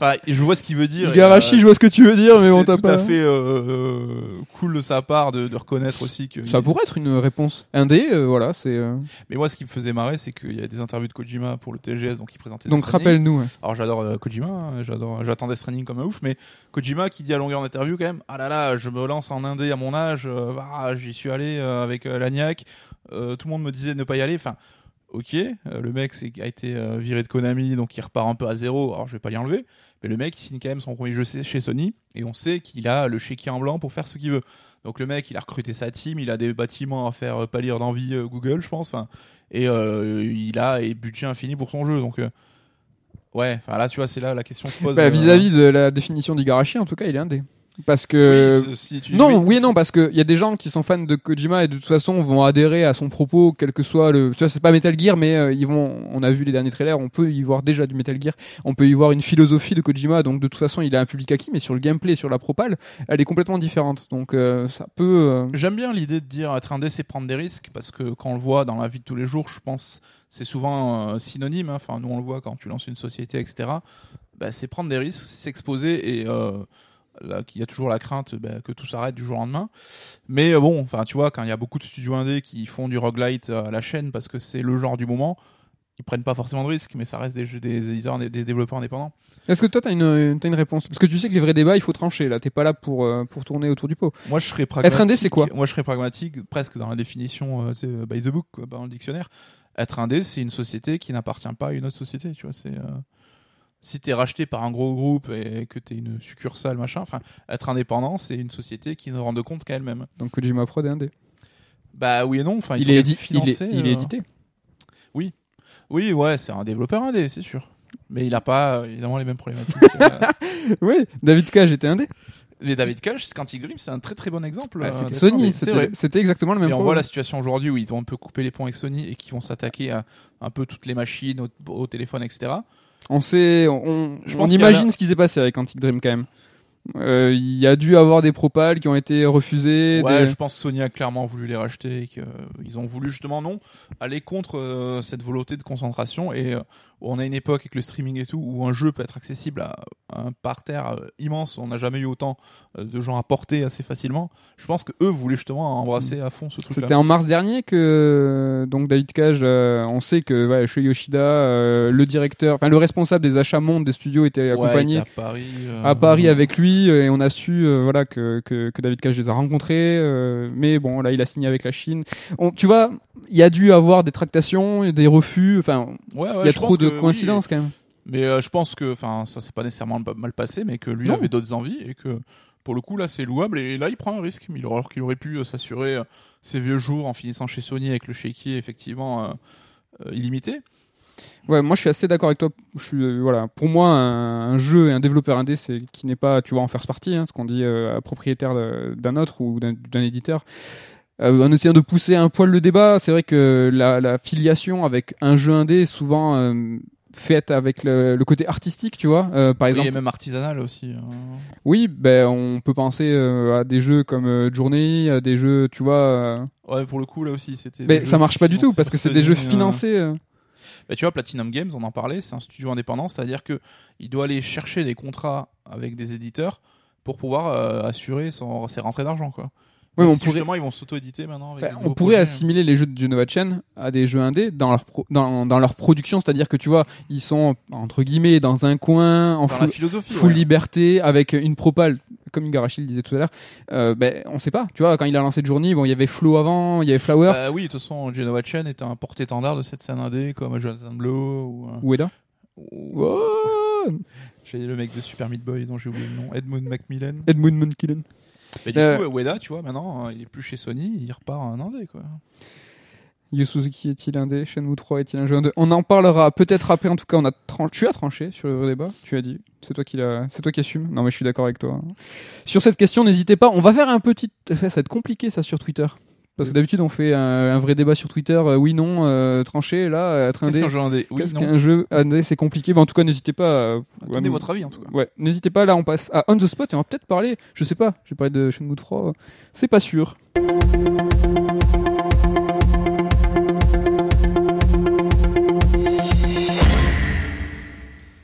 enfin, je vois ce qu'il veut dire. euh, je vois ce que tu veux dire, mais c'est on t'a tout pas. à fait euh, euh, cool de sa part de, de reconnaître aussi que. Ça pourrait être une réponse. Indé, euh, voilà, c'est. euh, Mais moi, ce qui me faisait marrer, c'est qu'il y a des interviews de Kojima pour le TGS, donc il présentait. Donc Stranding. rappelle-nous. ouais. Alors j'adore euh, Kojima, hein, j'adore, j'attendais ce training comme un ouf, mais Kojima qui dit à longueur d'interview quand même, ah là là, je me lance en indé à mon âge, euh, ah, j'y suis allé euh, avec euh, l'agnac, euh, tout le monde me disait de ne pas y aller, enfin, ok, euh, le mec a été euh, viré de Konami, donc il repart un peu à zéro, alors je vais pas l'y enlever, mais le mec il signe quand même son premier jeu chez Sony, et on sait qu'il a le chéquier en blanc pour faire ce qu'il veut. Donc le mec il a recruté sa team, il a des bâtiments à faire euh, pâlir d'envie Google, je pense, et euh, il a et budget infini pour son jeu, donc... euh, Ouais, enfin là tu vois c'est là la question se pose. Bah, Vis-à-vis de la définition d'Igarashi, en tout cas, il est indé. Parce que oui, si tu- Non, oui non, parce qu'il y a des gens qui sont fans de Kojima et de toute façon vont adhérer à son propos, quel que soit le. Tu vois, c'est pas Metal Gear, mais euh, ils vont. On a vu les derniers trailers, on peut y voir déjà du Metal Gear, on peut y voir une philosophie de Kojima, donc de toute façon il a un public acquis, mais sur le gameplay, sur la propale, elle est complètement différente. Donc euh, ça peut. euh, J'aime bien l'idée de dire être indé, c'est prendre des risques, parce que quand on le voit dans la vie de tous les jours, je pense c'est souvent euh, synonyme. hein. Enfin, nous on le voit quand tu lances une société, etc. Bah, c'est prendre des risques, c'est s'exposer et euh, là qu'il y a toujours la crainte bah, que tout s'arrête du jour au lendemain. Mais euh, bon, enfin tu vois, quand il y a beaucoup de studios indés qui font du roguelite à la chaîne parce que c'est le genre du moment, ils prennent pas forcément de risques, mais ça reste des jeux des éditeurs, des développeurs indépendants. Est-ce que toi, t'as une, t'as une réponse? Parce que tu sais que les vrais débats, il faut trancher. Là, t'es pas là pour euh, pour tourner autour du pot. Moi, je serais pragmatique. Être indé, c'est quoi? Moi, je serais pragmatique, presque dans la définition, euh, tu euh, by the book, quoi, dans le dictionnaire. Être indé, c'est une société qui n'appartient pas à une autre société, tu vois. C'est euh, si t'es racheté par un gros groupe et que t'es une succursale, machin. Enfin, être indépendant, c'est une société qui ne rend de compte qu'à elle-même. Donc Kojima Prod est indé. Bah oui et non. Enfin, ils il, est édi- il, est, financés, il est euh, édité. Oui, ouais, c'est un développeur indé, c'est sûr. Mais il a pas euh, évidemment les mêmes problématiques. (laughs) euh, oui, David Cage était indé. Mais David Cage, Quantic Dream, c'est un très très bon exemple. Ah, c'était Sony. C'était vrai. c'était exactement le même Et on voit la situation aujourd'hui où ils ont un peu coupé les ponts avec Sony et qui vont s'attaquer à un peu toutes les machines, au, au téléphone, etc. On sait, on, Je on pense a imagine ce qui s'est passé avec Quantic Dream quand même. Euh, Il y a dû avoir des propals qui ont été refusés. Ouais, des- je pense que Sony a clairement voulu les racheter et qu'ils ont voulu justement non aller contre euh, cette volonté de concentration et euh, on a une époque avec le streaming et tout où un jeu peut être accessible à, à un parterre euh, immense, on n'a jamais eu autant euh, de gens à porter assez facilement. Je pense que eux voulaient justement embrasser à fond ce truc-là. C'était en mars dernier que donc David Cage, euh, on sait que chez Yoshida, euh, le directeur, enfin le responsable des achats monde des studios était accompagné était à Paris. euh, à Paris avec lui et on a su voilà que, que, que David Cage les a rencontrés mais bon là il a signé avec la Chine on, tu vois il y a dû avoir des tractations des refus enfin Ouais, ouais, il y a trop pense de oui. coïncidences quand même Mais euh, je pense que, enfin, ça s'est pas nécessairement mal- passé, mais que lui Non. avait d'autres envies et que pour le coup là c'est louable et là il prend un risque. Alors qu'il aurait pu euh, s'assurer euh, ses vieux jours en finissant chez Sony avec le chéquier effectivement euh, illimité. ouais moi je suis assez d'accord avec toi je suis euh, voilà pour moi un, un jeu et un développeur indé c'est qui n'est pas tu vois en first party hein, ce qu'on dit euh, propriétaire d'un autre ou d'un éditeur Euh, en essayant de pousser un poil le débat, c'est vrai que la, la filiation avec un jeu indé est souvent euh, faite avec le, le côté artistique, tu vois. Euh, par Oui, exemple, et même artisanal aussi. hein. oui, ben on peut penser euh, à des jeux comme euh, Journey, à des jeux, tu vois. Ouais, pour le coup là aussi c'était. mais des ça marche pas du tout parce par que c'est des jeux euh. financés. Bah, tu vois, Platinum Games, on en parlait, c'est un studio indépendant, c'est-à-dire que il doit aller chercher des contrats avec des éditeurs pour pouvoir assurer son, ses rentrées d'argent, quoi. Mais on pourrait, justement ils vont s'auto-éditer maintenant. Avec enfin, des on pourrait projets. assimiler les jeux de Genova Chain à des jeux indés dans leur pro- dans, dans leur production, c'est-à-dire que tu vois, ils sont entre guillemets dans un coin en full, philosophie. full ouais. liberté avec une propale comme Igarashi le disait tout à l'heure. Euh, ben on sait pas, tu vois, quand il a lancé Journey, bon, il y avait Flow avant, il y avait Flower Bah oui, de toute façon, Genova Chen est un porte-étendard de cette scène indé comme Jonathan Blow ou, euh, ou Eda. ou- Oh (laughs) j'ai le mec de Super Meat Boy dont j'ai oublié le nom, Edmund Macmillan. Edmund Munkillen. Mais du Euh, coup, Ueda, tu vois, maintenant, euh, il est plus chez Sony, il repart en indé, quoi. Yu Suzuki est-il indé Shenmue 3 est-il un jeu indé? On en parlera peut-être après. En tout cas, on a tran- tu as tranché sur le vrai débat. Tu as dit. C'est toi qui l'a. C'est toi qui assume. Non, mais je suis d'accord avec toi. Sur cette question, n'hésitez pas. On va faire un petit. Ça va être compliqué ça sur Twitter. Parce que d'habitude, on fait un, un vrai débat sur Twitter. euh, oui, non, euh, tranché. Là, euh, être Qu'est-ce indé. qu'un jeu indé Oui, Qu'est-ce non. qu'un jeu indé C'est compliqué. Mais en tout cas, n'hésitez pas. euh, à Donnez nous- votre avis, en tout cas. Ouais, n'hésitez pas. Là, on passe à On the Spot et on va peut-être parler. Je sais pas. J'ai parlé de Shenmue 3. euh, C'est pas sûr.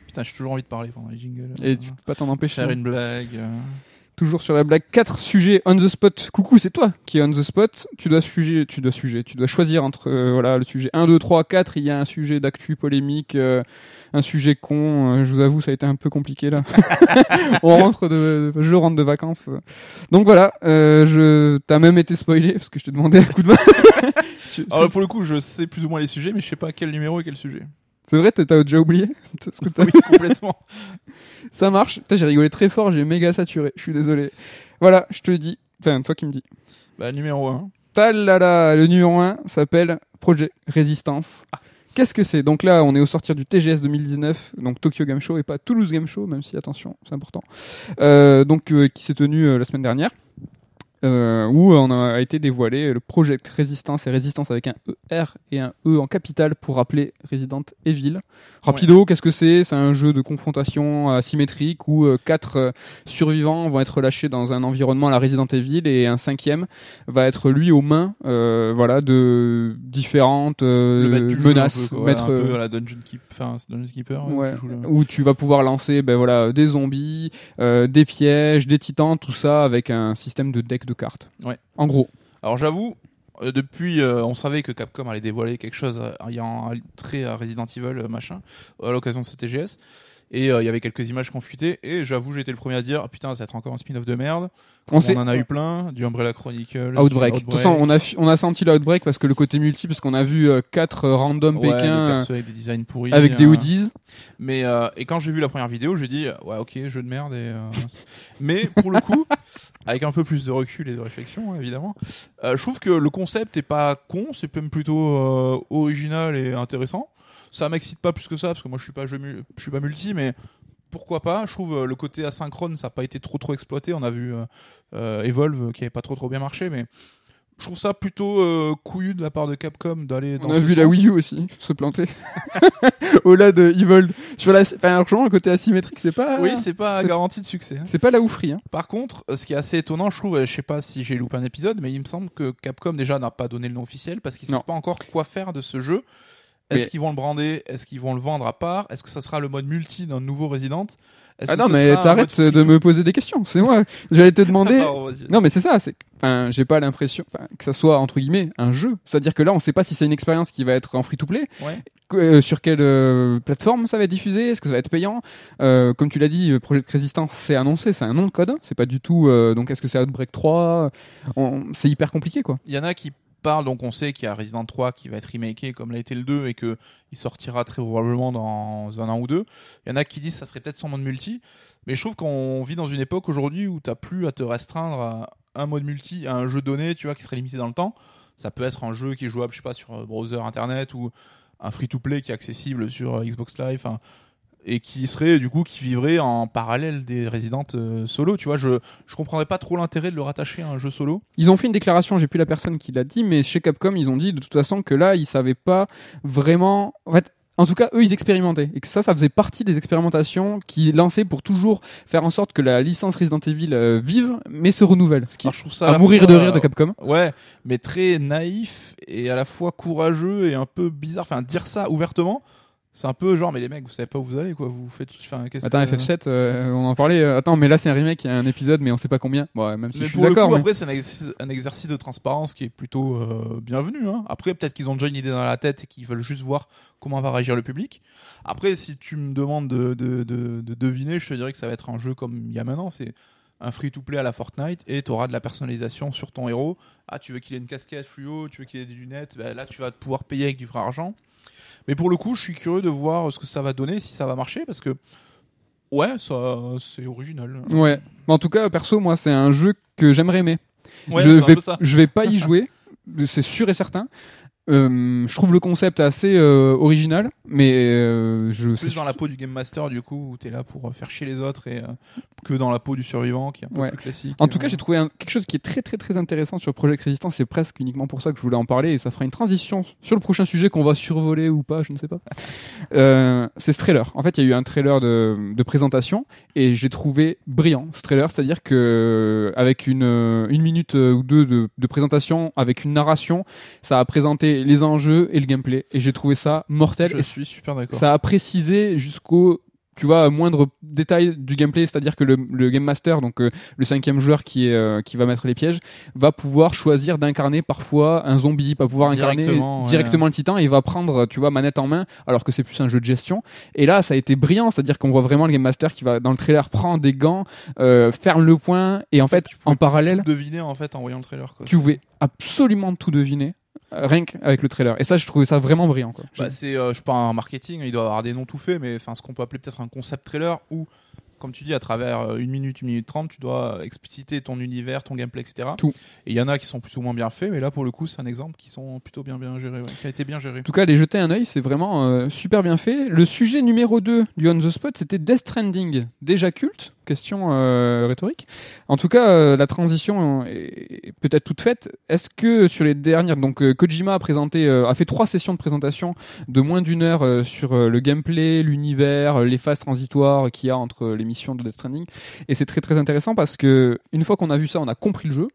Putain, j'ai toujours envie de parler pendant les jingles. Et tu peux pas t'en empêcher. Faire une blague. euh. Toujours sur la blague, quatre sujets on the spot. Coucou, c'est toi qui est on the spot. Tu dois sujet, tu dois sujet, tu dois choisir entre euh, voilà le sujet 1 2 3 4, il y a un sujet d'actu polémique, euh, un sujet con, euh, je vous avoue, ça a été un peu compliqué là. (laughs) On rentre de je rentre de vacances. Donc voilà, euh, je t'as même été spoilé parce que je t'ai demandé un coup de main. (laughs) Alors, pour le coup, je sais plus ou moins les sujets, mais je sais pas quel numéro et quel sujet. C'est vrai, t'as déjà oublié (laughs) Parce que t'as- oui, complètement. (laughs) Ça marche. J'ai rigolé très fort, j'ai méga saturé. Je suis désolé. Voilà, je te dis. Enfin, toi qui me dis. Bah, numéro 1. Talala, le numéro 1 s'appelle Projet Résistance. Qu'est-ce que c'est? Donc là, on est au sortir du TGS 2019, donc Tokyo Game Show et pas Toulouse Game Show, même si attention, c'est important. Euh, donc euh, qui s'est tenu euh, la semaine dernière. Euh, où on a été dévoilé le Project Résistance et Résistance avec un ER et un E en capital pour rappeler Resident Evil. Rapido, qu'est-ce que c'est? C'est un jeu de confrontation asymétrique où euh, quatre euh, survivants vont être lâchés dans un environnement à la Resident Evil et un cinquième va être lui aux mains euh, voilà de différentes menaces un peu, quoi. maître, un peu à la Dungeon Keep, Dungeon Keeper. Ouais, tu joues le- où tu vas pouvoir lancer ben voilà des zombies, des pièges, des titans, tout ça avec un système de deck de cartes. Ouais. En gros. Alors, j'avoue, euh, depuis, euh, on savait que Capcom allait dévoiler quelque chose euh, ayant un trait à Resident Evil machin à l'occasion de ce TGS. Et euh, il y avait quelques images fuité. Et j'avoue, j'étais le premier à dire, ah, putain, ça va être encore un spin-off de merde. On, en a eu plein, du Umbrella Chronicles, Outbreak. De toute façon, on a, on a senti l'outbreak parce que le côté multi, parce qu'on a vu euh, quatre random Ouais, Pékin avec des designs pourris. euh, avec des hoodies. Mais et quand j'ai vu la première vidéo, j'ai dit ouais ok jeu de merde. Et, (laughs) mais pour le coup, avec un peu plus de recul et de réflexion hein, évidemment, euh, je trouve que le concept est pas con, c'est même plutôt euh, original et intéressant. Ça m'excite pas plus que ça parce que moi je suis pas je suis pas multi, mais pourquoi pas? Je trouve euh, le côté asynchrone ça a pas été trop trop exploité. On a vu Evolve qui avait pas trop trop bien marché, mais je trouve ça plutôt euh, couillu de la part de Capcom d'aller dans On a vu la. Wii U aussi (laughs) se planter. (laughs) Au-delà de Evolve. Sur la, enfin, le côté asymétrique, c'est pas. Oui, c'est pas garantie de succès. hein. c'est pas la oufrie. Hein. Par contre, euh, ce qui est assez étonnant, je trouve, je sais pas si j'ai loupé un épisode, mais il me semble que Capcom déjà n'a pas donné le nom officiel parce qu'ils savent pas encore quoi faire de ce jeu. Est-ce Mais- qu'ils vont le brander? Est-ce qu'ils vont le vendre à part? Est-ce que ça sera le mode multi d'un nouveau Resident? Ah non, mais t'arrêtes de me poser des questions. C'est moi. J'allais te demander. (laughs) Non, mais c'est ça. C'est, enfin, j'ai pas l'impression que ça soit entre guillemets un jeu. C'est-à-dire que là, on sait pas si c'est une expérience qui va être en free-to-play. Ouais. euh, sur quelle euh, plateforme ça va être diffusé? Est-ce que ça va être payant? Euh, Comme tu l'as dit, euh, Project Resistance, c'est annoncé, c'est un nom de code. C'est pas du tout. euh, donc, est-ce que c'est Outbreak 3 On- C'est hyper compliqué, quoi. Il y en a qui donc on sait qu'il y a Resident 3 qui va être remaké comme l'a été le 2 et que il sortira très probablement dans un an ou deux. Il y en a qui disent que ça serait peut-être son mode multi, mais je trouve qu'on vit dans une époque aujourd'hui où t'as plus à te restreindre à un mode multi, à un jeu donné, tu vois, qui serait limité dans le temps. Ça peut être un jeu qui est jouable, je sais pas, sur browser internet ou un free-to-play qui est accessible sur Xbox Live. Et qui serait du coup qui vivrait en parallèle des Resident euh, solo tu vois je je comprendrais pas trop l'intérêt de le rattacher à un jeu solo Ils ont fait une déclaration, j'ai plus la personne qui l'a dit, mais chez Capcom, ils ont dit de toute façon que là, ils savaient pas vraiment. En fait, en tout cas, eux, ils expérimentaient. Et que ça, ça faisait partie des expérimentations qui lançaient pour toujours faire en sorte que la licence Resident Evil euh, vive, mais se renouvelle. Ce qui Alors, je trouve ça à la mourir fois, de rire de Capcom. Ouais, mais très naïf et à la fois courageux et un peu bizarre. Enfin, dire ça ouvertement, c'est un peu genre, mais les mecs, vous savez pas où vous allez, quoi. Vous faites. Enfin, Attends, que- FF7, euh, on en parlait. euh, attends, mais là, c'est un remake, il y a un épisode, mais on sait pas combien. Bon, même si Mais je suis pour le d'accord. coup, mais- après, c'est un, exercice- un exercice de transparence qui est plutôt euh, bienvenu. Hein. Après, peut-être qu'ils ont déjà une idée dans la tête et qu'ils veulent juste voir comment va réagir le public. Après, si tu me demandes de, de, de, de deviner, je te dirais que ça va être un jeu comme il y a maintenant. C'est un free-to-play à la Fortnite et tu auras de la personnalisation sur ton héros. Ah, tu veux qu'il ait une casquette fluo, tu veux qu'il ait des lunettes, ben là, tu vas pouvoir payer avec du vrai argent. Mais pour le coup, je suis curieux de voir ce que ça va donner, si ça va marcher, parce que ouais, ça, c'est original. Ouais. Mais en tout cas, perso, moi, c'est un jeu que j'aimerais aimer. Ouais, je vais, peu ça. je vais pas y jouer, (laughs) c'est sûr et certain. Euh, je trouve le concept assez euh, original, mais euh, je plus dans la peau du game master du coup où t'es là pour euh, faire chier les autres et que dans la peau du survivant qui est un peu Ouais. plus classique. En tout cas, j'ai trouvé un- quelque chose qui est très très très intéressant sur Project Resistance. C'est presque uniquement pour ça que je voulais en parler et ça fera une transition sur le prochain sujet qu'on va survoler ou pas, je ne sais pas. (laughs) C'est ce trailer. En fait, il y a eu un trailer de, de présentation et j'ai trouvé brillant ce trailer, c'est-à-dire que avec une une minute ou deux de, de présentation, avec une narration, ça a présenté les enjeux et le gameplay et j'ai trouvé ça mortel. je Et suis super d'accord. ça a précisé jusqu'au tu vois moindre détail du gameplay c'est-à-dire que le, le game master donc euh, le cinquième joueur qui est euh, qui va mettre les pièges va pouvoir choisir d'incarner parfois un zombie pas pouvoir incarner Directement, ouais. directement le titan et il va prendre tu vois manette en main alors que c'est plus un jeu de gestion et là ça a été brillant c'est-à-dire qu'on voit vraiment le game master qui va dans le trailer prendre des gants euh, ferme le point et en fait Tu pouvais en parallèle tout deviner en fait en voyant le trailer. Quoi. tu pouvais absolument tout deviner rien qu'avec le trailer. Et ça je trouvais ça vraiment brillant quoi. Bah, c'est, euh, je suis pas un marketing, il doit avoir des noms tout faits, mais enfin ce qu'on peut appeler peut-être un concept trailer où, comme tu dis, à travers euh, une minute, une minute trente, tu dois expliciter ton univers, ton gameplay, etc. Tout. Et il y en a qui sont plus ou moins bien faits, mais là pour le coup c'est un exemple qui sont plutôt bien bien gérés, ouais, qui a été bien géré. En tout cas, les jeter un œil, c'est vraiment euh, super bien fait. Le sujet numéro 2 du On the Spot, c'était Death Stranding. Déjà culte? Question euh, rhétorique. En tout cas, euh, la transition est peut-être toute faite. Est-ce que sur les dernières, donc Kojima a présenté, a fait trois sessions de présentation de moins d'une heure sur le gameplay, l'univers, les phases transitoires qu'il y a entre les missions de Death Stranding. Et c'est très très intéressant parce que une fois qu'on a vu ça, on a compris le jeu.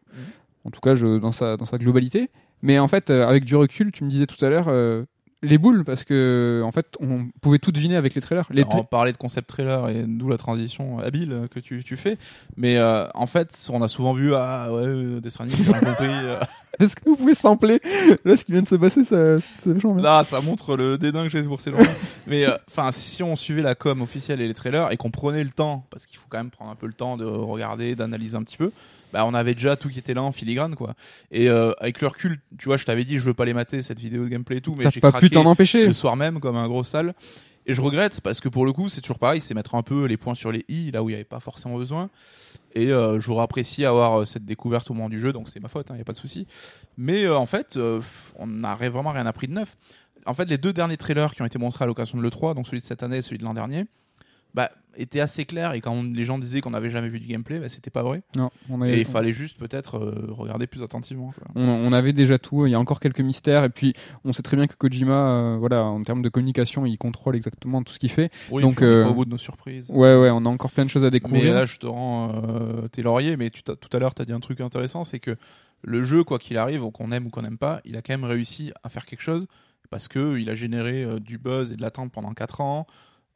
En tout cas, je, dans sa dans sa globalité. Mais en fait, euh, avec du recul, tu me disais tout à l'heure, euh, les boules parce que en fait on pouvait tout deviner avec les trailers. Les on parlait de concept trailer et d'où la transition habile que tu, tu fais. Mais euh, en fait, on a souvent vu ah ouais euh, des Stranding, j'ai compris. euh. (laughs) Est-ce que vous pouvez sampler là ce qui vient de se passer? Ça bien. Là, ça montre le dédain que j'ai pour ces gens. (laughs) Mais euh, enfin, si on suivait la com officielle et les trailers et qu'on prenait le temps, parce qu'il faut quand même prendre un peu le temps de regarder, d'analyser un petit peu, bah on avait déjà tout qui était là en filigrane quoi. Et euh, avec le recul, tu vois, je t'avais dit je veux pas les mater cette vidéo de gameplay et tout, mais j'ai pas craqué pu t'en empêcher. le soir même comme un gros sale. Et je regrette parce que pour le coup, c'est toujours pareil, c'est mettre un peu les points sur les i là où il n'y avait pas forcément besoin. Et euh, j'aurais apprécié avoir euh, cette découverte au moment du jeu, donc c'est ma faute, il n'y a pas de souci. Mais euh, en fait, euh, on n'a vraiment rien appris de neuf. En fait, les deux derniers trailers qui ont été montrés à l'occasion de l'E3, donc celui de cette année et celui de l'an dernier, bah, étaient assez clairs. Et quand on- les gens disaient qu'on n'avait jamais vu du gameplay, bah, c'était pas vrai. Non, on Et il fallait juste peut-être euh, regarder plus attentivement. quoi. on, on avait déjà tout. Il y a encore quelques mystères et puis on sait très bien que Kojima, euh, voilà, en termes de communication, il contrôle exactement tout ce qu'il fait. Oui, Donc, on est euh, pas au bout de nos surprises. Ouais, ouais, on a encore plein de choses à Mais découvrir. là, je te rends tes lauriers, mais tu tout à l'heure, tu as dit un truc intéressant, c'est que le jeu, quoi qu'il arrive, qu'on aime ou qu'on n'aime pas, il a quand même réussi à faire quelque chose parce que il a généré du buzz et de l'attente pendant 4 ans.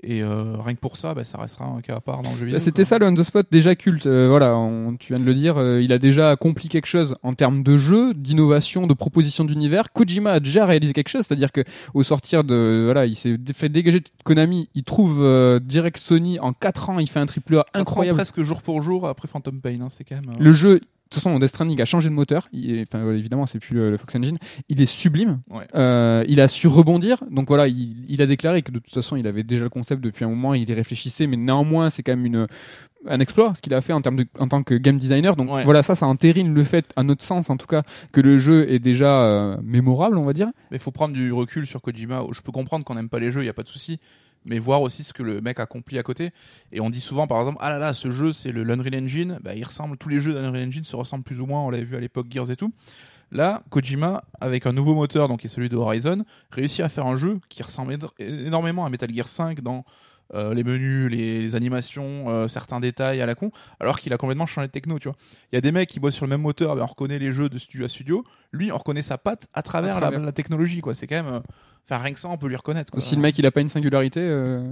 Et euh, rien que pour ça, bah, ça restera un cas à part dans le jeu vidéo. Bah, C'était ça le on the spot déjà culte. Euh, voilà, on- tu viens de le dire, euh, il a déjà accompli quelque chose en termes de jeu, d'innovation, de proposition d'univers. Kojima a déjà réalisé quelque chose, c'est-à-dire que au sortir de voilà, il s'est fait dégager de Konami, il trouve euh, direct Sony en 4 ans, il fait un triple A ans incroyable. presque jour pour jour après Phantom Pain, hein, c'est quand même. euh, Le jeu, toute façon, Death Stranding a changé de moteur. Il est- enfin, euh, évidemment, c'est plus le, le Fox Engine. Il est sublime. Ouais. Euh, il a su rebondir. Donc voilà, il, il a déclaré que de toute façon, il avait déjà le concept depuis un moment. Il y réfléchissait, mais néanmoins, c'est quand même une un exploit ce qu'il a fait en termes de, en tant que game designer. Donc Ouais. voilà, ça, ça entérine le fait, à notre sens en tout cas, que le jeu est déjà euh, mémorable, on va dire. Mais il faut prendre du recul sur Kojima. Je peux comprendre qu'on n'aime pas les jeux, il y a pas de souci. Mais voir aussi ce que le mec accomplit à côté. Et on dit souvent, par exemple, ah là là, ce jeu, c'est le l'Unreal Engine. Bah, il ressemble, tous les jeux d'Unreal Engine se ressemblent plus ou moins. On l'avait vu à l'époque Gears et tout. Là, Kojima, avec un nouveau moteur, donc qui est celui de Horizon, réussit à faire un jeu qui ressemble éno- énormément à Metal Gear 5 dans euh, les menus, les, les animations, euh, certains détails à la con, alors qu'il a complètement changé de techno, tu vois. Il y a des mecs qui bossent sur le même moteur, ben, on reconnaît les jeux de studio à studio. Lui, on reconnaît sa patte à travers, À la- travers. La, technologie, quoi. C'est quand même. euh, Enfin, rien que ça, on peut lui reconnaître. Quoi. Si le mec il a pas une singularité. euh,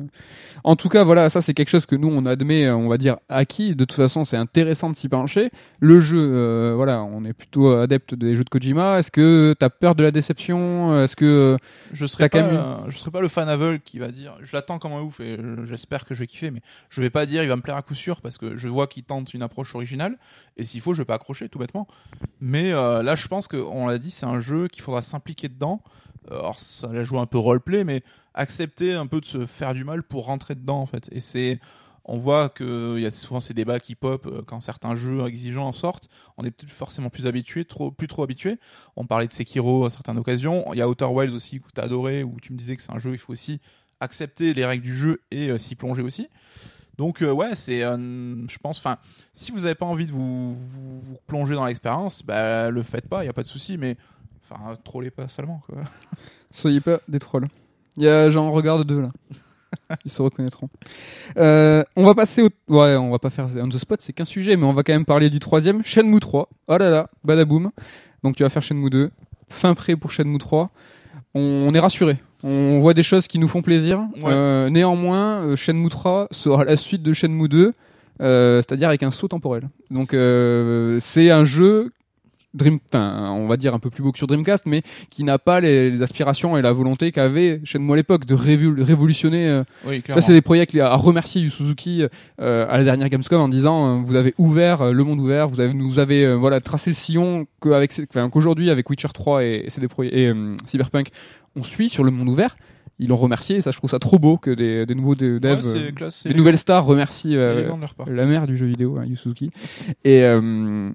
En tout cas, voilà, ça c'est quelque chose que nous on admet, euh, on va dire acquis. De toute façon, c'est intéressant de s'y pencher. Le jeu, euh, voilà, on est plutôt adepte des jeux de Kojima. Est-ce que t'as peur de la déception? Est-ce que je serais pas, même euh, je serais pas le fan aveugle qui va dire, je l'attends comme un ouf et j'espère que je vais kiffer, mais je vais pas dire il va me plaire à coup sûr parce que je vois qu'il tente une approche originale et s'il faut, je vais pas accrocher tout bêtement. Mais euh, là, je pense que on l'a dit, c'est un jeu qu'il faudra s'impliquer dedans. Euh, Alors, ça la joue un peu roleplay, mais accepter un peu de se faire du mal pour rentrer dedans en fait. Et c'est on voit que il y a souvent ces débats qui pop euh, quand certains jeux exigeants en sortent. On est peut-être forcément plus habitué, trop, plus trop habitué. On parlait de Sekiro à certaines occasions. Il y a Outer Wilds aussi que tu as adoré, où tu me disais que c'est un jeu, il faut aussi accepter les règles du jeu et euh, s'y plonger aussi. Donc ouais, c'est, je pense, enfin, si vous n'avez pas envie de vous plonger dans l'expérience, bah le faites pas, il y a pas de souci, mais enfin, trollez pas seulement quoi. (laughs) soyez pas des trolls Il y a j'en regarde deux là. (laughs) Ils se reconnaîtront. Euh, on va passer au. Ouais, on va pas faire on the spot, c'est qu'un sujet, mais on va quand même parler du troisième, Shenmue 3. Oh là là, badaboum. Donc tu vas faire Shenmue 2. Fin prêt pour Shenmue 3. On, on est rassuré. On voit des choses qui nous font plaisir. Ouais. Euh, néanmoins, euh, Shenmue 3 sera la suite de Shenmue 2, euh, c'est-à-dire avec un saut temporel. Donc euh, c'est un jeu Dream, enfin, on va dire un peu plus beau que sur Dreamcast, mais qui n'a pas les, les aspirations et la volonté qu'avait Shenmue à l'époque de révol- révolutionner. euh, Oui, ça, c'est des projets à remercier Yu Suzuki euh, à la dernière Gamescom en disant euh, vous avez ouvert euh, le monde ouvert, vous avez nous avez voilà tracé le sillon qu'avec qu'aujourd'hui avec Witcher 3 et, CD Pro- et Cyberpunk on suit sur le monde ouvert. Ils l'ont remercié et ça je trouve ça trop beau que des, des nouveaux de- devs, Ouais, euh, classe, des nouvelles stars remercient euh, de la mère du jeu vidéo, hein, Yu Suzuki. Et, euh,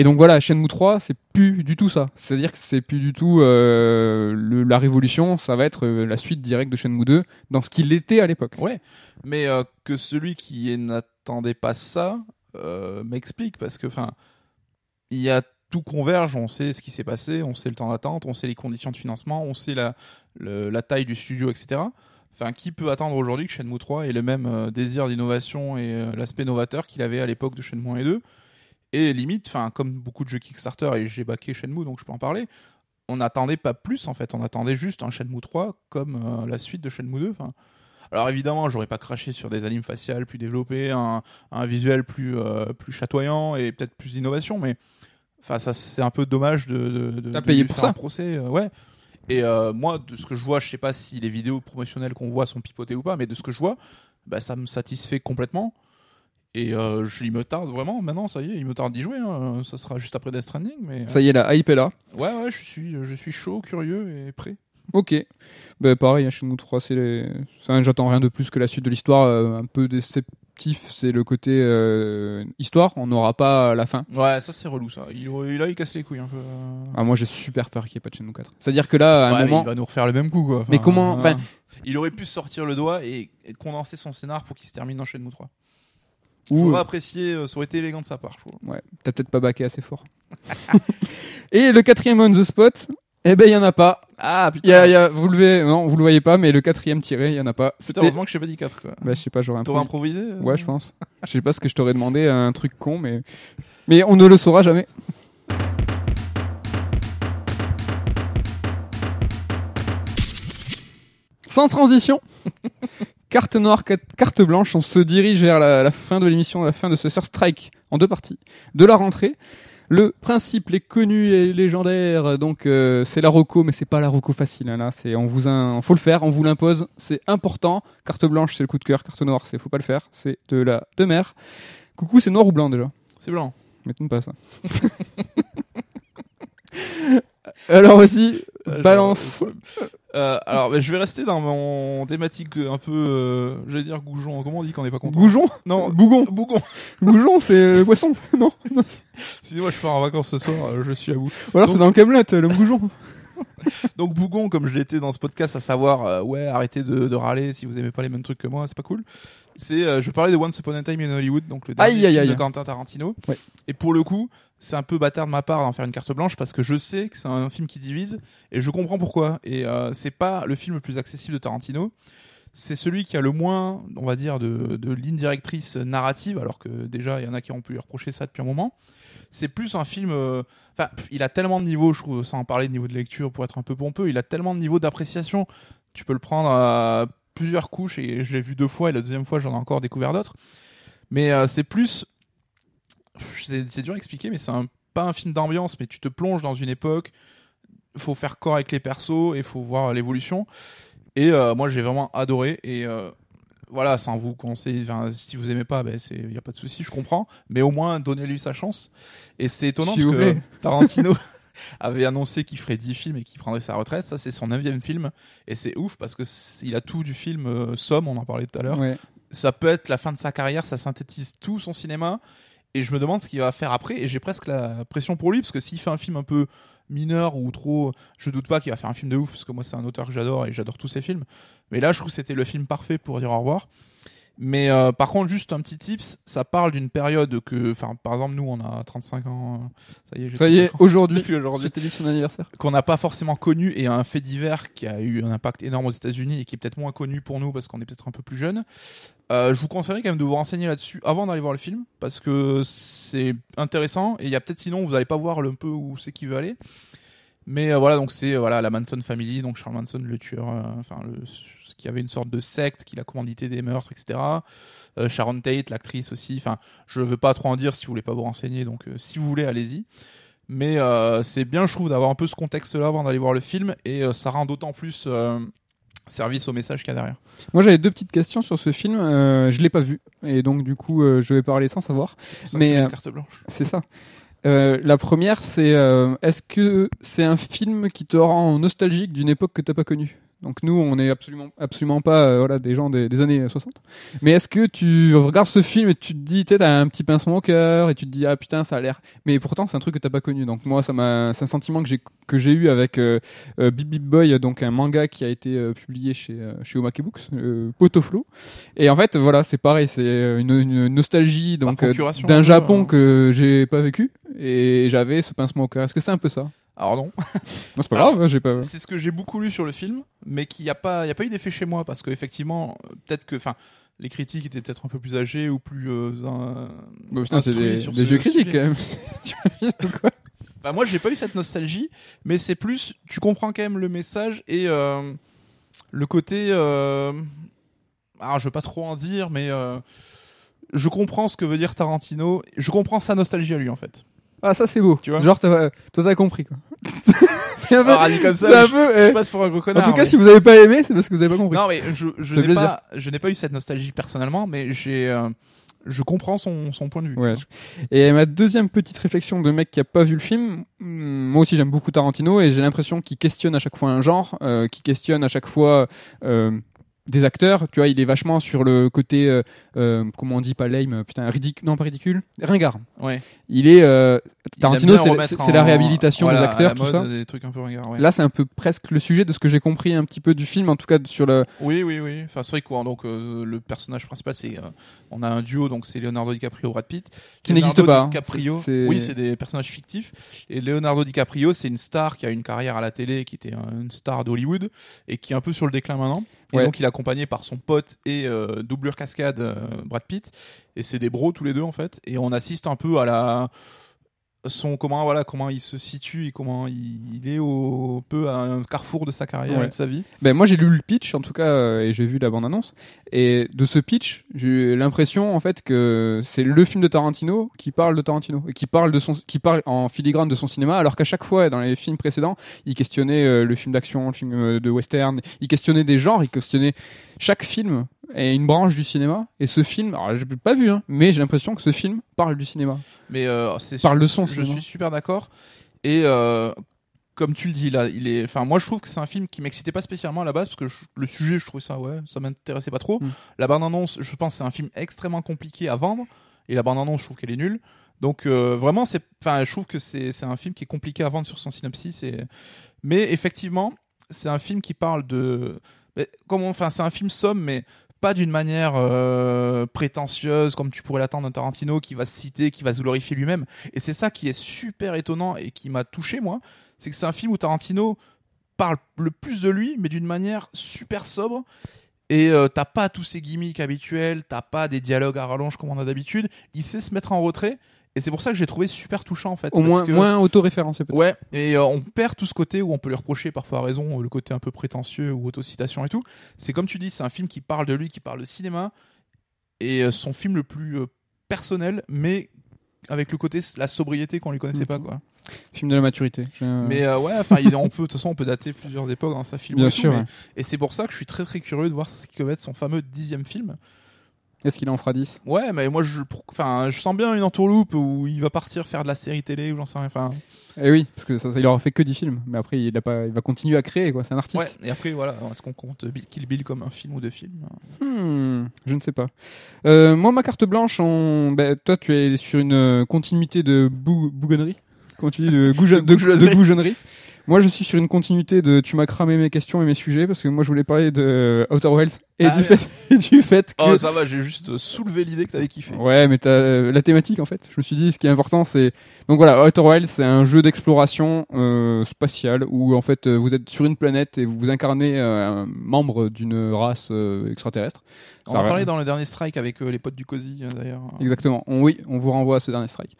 et donc voilà, Shenmue 3, c'est plus du tout ça. C'est-à-dire que c'est plus du tout euh, la révolution, ça va être euh, la suite directe de Shenmue 2 dans ce qu'il était à l'époque. Ouais, mais euh, que celui qui n'attendait pas ça m'explique parce que enfin, il y a tout converge, on sait ce qui s'est passé, on sait le temps d'attente, on sait les conditions de financement, on sait la, le- la taille du studio, etc. Enfin, qui peut attendre aujourd'hui que Shenmue 3 ait le même désir d'innovation et l'aspect novateur qu'il avait à l'époque de Shenmue 1 et 2 Et limite, enfin, comme beaucoup de jeux Kickstarter, et j'ai backé Shenmue, donc je peux en parler, on n'attendait pas plus en fait. On attendait juste un Shenmue 3 comme euh, la suite de Shenmue 2. Enfin, alors évidemment, j'aurais pas craché sur des animes faciales plus développés, un, un visuel plus euh, plus chatoyant et peut-être plus d'innovation, mais enfin ça c'est un peu dommage de, de, de- de payé pour faire ça un procès, euh, ouais. Et moi, de ce que je vois, je sais pas si les vidéos promotionnelles qu'on voit sont pipotées ou pas, mais de ce que je vois, bah, ça me satisfait complètement. Et euh, il me tarde vraiment, maintenant, ça y est, il me tarde d'y jouer. hein. Ça sera juste après Death Stranding, mais. Ça y est, la hype est là. Ouais, ouais, je suis, je suis chaud, curieux et prêt. Ok. Bah, pareil, hein, Shenmue 3, c'est les... j'attends rien de plus que la suite de l'histoire. euh, un peu déceptif, c'est le côté euh, histoire. On n'aura pas la fin. Ouais, ça c'est relou, ça. Il, là, il casse les couilles un peu. Ah, moi, j'ai super peur qu'il n'y ait pas de Shenmue 4. C'est-à-dire que là, à un Ouais, moment. il va nous refaire le même coup, quoi. Enfin, Mais comment- enfin- Il aurait pu sortir le doigt et, et condenser son scénar pour qu'il se termine dans Shenmue 3. J'aurais apprécié, euh, ça aurait été élégant de sa part, je trouve. Ouais, t'as peut-être pas baqué assez fort. (laughs) Et le quatrième on the spot, eh ben, il y en a pas. Ah, putain. y a, il y a- vous le voyez, non, vous le voyez pas, mais le quatrième tiré, il y en a pas. Putain, C'était, heureusement que je t'ai pas dit 4, quoi. bah, je sais pas, j'aurais T'aurais improvisé. improvisé euh Ouais, je pense. Je sais pas ce que je t'aurais demandé, un truc con, mais, mais on ne le saura jamais. Sans transition. Carte noire, ca- carte blanche, on se dirige vers la, la fin de l'émission, la fin de ce Sur Strike en deux parties. De la rentrée. Le principe, les connus et légendaires, donc euh, c'est la roco, mais c'est pas la roco facile. hein, là, c'est on vous, un, faut le faire, on vous l'impose, c'est important. Carte blanche, c'est le coup de cœur. Carte noire, c'est faut pas le faire, c'est de la de mer. Coucou, c'est noir ou blanc déjà? C'est blanc. M'étonne pas ça. (laughs) Alors aussi, Ouais, balance. Euh, alors, bah, je vais rester dans mon thématique un peu, euh, je vais dire goujon. Comment on dit qu'on n'est pas content Goujon Non, Bougon. bougon. Goujon, c'est le poisson. (laughs) Non, non. Excusez-moi, je pars en vacances ce soir, euh, je suis à bout. Ou alors Donc- c'est dans Camelot, le goujon. (laughs) Donc bougon, comme je l'étais dans ce podcast, à savoir, euh, ouais, arrêtez de, de râler si vous aimez pas les mêmes trucs que moi, c'est pas cool. C'est, euh, je parlais de Once Upon a Time in Hollywood, donc le dernier Aïe, aïe, film aïe. de Quentin Tarantino. Ouais. Et pour le coup, c'est un peu bâtard de ma part d'en faire une carte blanche parce que je sais que c'est un film qui divise et je comprends pourquoi. Et euh, c'est pas le film le plus accessible de Tarantino. C'est celui qui a le moins, on va dire, de, de ligne directrice narrative, alors que déjà il y en a qui ont pu lui reprocher ça depuis un moment. C'est plus un film. euh, Enfin, il a tellement de niveaux, je trouve, sans en parler de niveau de lecture pour être un peu pompeux, il a tellement de niveaux d'appréciation. Tu peux le prendre à plusieurs couches et je l'ai vu deux fois et la deuxième fois j'en ai encore découvert d'autres. Mais euh, c'est plus. C'est dur à expliquer, mais c'est un- pas un film d'ambiance, mais tu te plonges dans une époque. faut faire corps avec les persos et faut voir l'évolution. Et euh, moi j'ai vraiment adoré et euh, voilà, sans vous conseiller, si vous aimez pas, ben c'est y a pas de souci, je comprends, mais au moins donnez-lui sa chance. Et c'est étonnant parce que. (laughs) Tarantino (laughs) avait annoncé qu'il ferait 10 films et qu'il prendrait sa retraite, ça c'est son neuvième film et c'est ouf parce que il a tout du film euh, Somme, on en parlait tout à l'heure. Ouais. Ça peut être la fin de sa carrière, ça synthétise tout son cinéma et je me demande ce qu'il va faire après et j'ai presque la pression pour lui parce que s'il fait un film un peu mineur ou trop je doute pas qu'il va faire un film de ouf parce que moi c'est un auteur que j'adore et j'adore tous ses films. Mais là je trouve que c'était le film parfait pour dire au revoir mais euh, par contre juste un petit tips ça parle d'une période que enfin par exemple nous on a 35 ans euh, ça y est Ça y est, 35 ans. aujourd'hui, aujourd'hui c'était dit son anniversaire. qu'on n'a pas forcément connu et un fait divers qui a eu un impact énorme aux États-Unis et qui est peut-être moins connu pour nous parce qu'on est peut-être un peu plus jeune. Euh, je vous conseillerais quand même de vous renseigner là-dessus avant d'aller voir le film parce que c'est intéressant et il y a peut-être sinon vous n'allez pas voir le un peu où c'est qu'il veut aller. Mais euh, voilà donc c'est euh, voilà la Manson Family donc Charles Manson le tueur euh, enfin le qui avait une sorte de secte qui a commandité des meurtres etc. Euh, Sharon Tate l'actrice aussi enfin je veux pas trop en dire si vous voulez pas vous renseigner donc euh, si vous voulez allez-y. Mais euh, c'est bien, je trouve, d'avoir un peu ce contexte-là avant d'aller voir le film, et ça rend d'autant plus service au message qu'il y a derrière. Moi, j'avais deux petites questions sur ce film. Euh, je l'ai pas vu, et donc du coup, euh, je vais parler sans savoir. Mais, euh, une carte blanche. C'est ça. La première, c'est est-ce que c'est un film qui te rend nostalgique d'une époque que t'as pas connue? Donc nous, on est absolument, absolument pas euh, voilà des gens des, des années 60. Mais est-ce que tu regardes ce film et tu te dis, tu t'as un petit pincement au cœur et tu te dis ah putain ça a l'air. Mais pourtant c'est un truc que t'as pas connu. Donc moi, ça m'a, c'est un sentiment que j'ai que j'ai eu avec euh, euh, Boy, donc un manga qui a été euh, publié chez euh, chez Omake Books, euh, Potoflo. Et en fait, voilà, c'est pareil, c'est une, une nostalgie donc d'un Japon que j'ai pas vécu et j'avais ce pincement au cœur. Est-ce que c'est un peu ça? Alors non, (laughs) Non, c'est pas grave, hein, j'ai pas. c'est ce que j'ai beaucoup lu sur le film, mais qu'il n'y a pas, il a pas eu d'effet chez moi parce qu'effectivement, peut-être que, enfin, les critiques étaient peut-être un peu plus âgés ou plus. euh, Bah, putain, c'est des, des vieux critiques quand même. (laughs) Tu quoi? Enfin, moi, j'ai pas eu cette nostalgie, mais c'est plus, tu comprends quand même le message et euh, le côté. Euh, alors, je veux pas trop en dire, mais euh, je comprends ce que veut dire Tarantino. Je comprends sa nostalgie à lui, en fait. Ah, ça c'est beau. Tu vois Genre, t'as- toi t'as compris quoi. (laughs) c'est un peu. Alors, dit comme ça, c'est un je, peu, je eh. passe pour un gros En tout cas, mais- si vous avez pas aimé, c'est parce que vous avez pas compris. Non, mais je, je n'ai pas, je n'ai pas eu cette nostalgie personnellement, mais j'ai, euh, je comprends son, son point de vue. Ouais. Et ma deuxième petite réflexion de mec qui a pas vu le film, hmm, moi aussi j'aime beaucoup Tarantino et j'ai l'impression qu'il questionne à chaque fois un genre, euh, qu'il questionne à chaque fois euh, des acteurs. Tu vois, il est vachement sur le côté, euh, euh, comment on dit, pas lame, putain, ridicule, non pas ridicule, ringard. Ouais. Il est euh, Tarantino, c'est la réhabilitation voilà, des acteurs, la tout ça. Des trucs un peu ringards, ouais. Là, c'est un peu presque le sujet de ce que j'ai compris un petit peu du film, en tout cas sur le. Oui, oui, oui. Enfin, c'est quoi. Donc, euh, le personnage principal, c'est, on a un duo, donc c'est Leonardo DiCaprio, Brad Pitt. Qui n'existe pas, hein. DiCaprio. C'est- Oui, c'est des personnages fictifs. Et Leonardo DiCaprio, c'est une star qui a une carrière à la télé, qui était un- une star d'Hollywood et qui est un peu sur le déclin maintenant. Et Ouais. donc, il est accompagné par son pote et euh, doublure cascade euh, Brad Pitt. Et c'est des bros tous les deux en fait. Et on assiste un peu à la son comment voilà comment il se situe et comment il, il est au peu à un carrefour de sa carrière Ouais. et de sa vie. Ben moi j'ai lu le pitch en tout cas euh, et j'ai vu la bande annonce et de ce pitch j'ai l'impression en fait que c'est le film de Tarantino qui parle de Tarantino et qui parle de son qui parle en filigrane de son cinéma alors qu'à chaque fois dans les films précédents il questionnait euh, le film d'action le film euh, de western il questionnait des genres il questionnait chaque film est une branche du cinéma et ce film alors je l'ai pas vu hein, mais j'ai l'impression que ce film parle du cinéma Mais euh, c'est parle su- de son Je cinéma. suis super d'accord. Et euh, comme tu le dis là, il est. Enfin, moi, je trouve que c'est un film qui m'excitait pas spécialement à la base parce que je- le sujet, je trouvais ça, ouais, ça m'intéressait pas trop. Mm. La bande annonce, je pense, que c'est un film extrêmement compliqué à vendre. Et la bande annonce, je trouve qu'elle est nulle. Donc euh, vraiment, c'est. Enfin, je trouve que c'est c'est un film qui est compliqué à vendre sur son synopsis. Et... Mais effectivement, c'est un film qui parle de. Enfin, c'est un film somme, mais pas d'une manière euh, prétentieuse comme tu pourrais l'attendre d'un Tarantino qui va se citer, qui va se glorifier lui-même. Et c'est ça qui est super étonnant et qui m'a touché moi, c'est que c'est un film où Tarantino parle le plus de lui, mais d'une manière super sobre. Et euh, t'as pas tous ces gimmicks habituels, t'as pas des dialogues à rallonge comme on a d'habitude. Il sait se mettre en retrait. Et c'est pour ça que j'ai trouvé super touchant en fait. au moins que- moins autoréférencé peut-être Ouais, et euh, on perd tout ce côté où on peut lui reprocher parfois à raison, euh, le côté un peu prétentieux ou autocitation et tout. C'est comme tu dis, c'est un film qui parle de lui, qui parle de cinéma, et euh, son film le plus euh, personnel, mais avec le côté la sobriété qu'on lui connaissait Mhm. pas quoi. film de la maturité Mais euh, ouais, enfin, on peut de toute façon on peut dater plusieurs époques dans sa film. bien sûr ouais. Et c'est pour ça que je suis très très curieux de voir ce qui va être son fameux dixième film. Est-ce qu'il en fera 10 Ouais, mais moi je, enfin, je sens bien une entourloupe où il va partir faire de la série télé ou j'en sais rien. Enfin, Eh oui, parce que ça, ça, il aura fait que 10 films, mais après il, a pas, il va continuer à créer, quoi. C'est un artiste. ouais. Et après voilà, est-ce qu'on compte Kill Bill comme un film ou deux films? Hmm, je ne sais pas. Euh, moi, ma carte blanche, on... ben, toi, tu es sur une continuité de bou bougonnerie? (laughs) De, gouge- De de, goujonnerie. de goujonnerie. Moi, je suis sur une continuité de tu m'as cramé mes questions et mes sujets parce que moi, je voulais parler de Outer Wilds et, Ah, du, fait, (laughs) et du fait que Oh ça va, j'ai juste soulevé l'idée que t'avais kiffé. Ouais, mais t'as euh, la thématique en fait. Je me suis dit, ce qui est important, c'est donc voilà, Outer Wilds, c'est un jeu d'exploration euh, spatiale où en fait euh, vous êtes sur une planète et vous incarnez euh, un membre d'une race euh, extraterrestre. On en parlait dans le dernier strike avec euh, les potes du euh, d'ailleurs. Exactement. On- oui, on vous renvoie à ce dernier strike.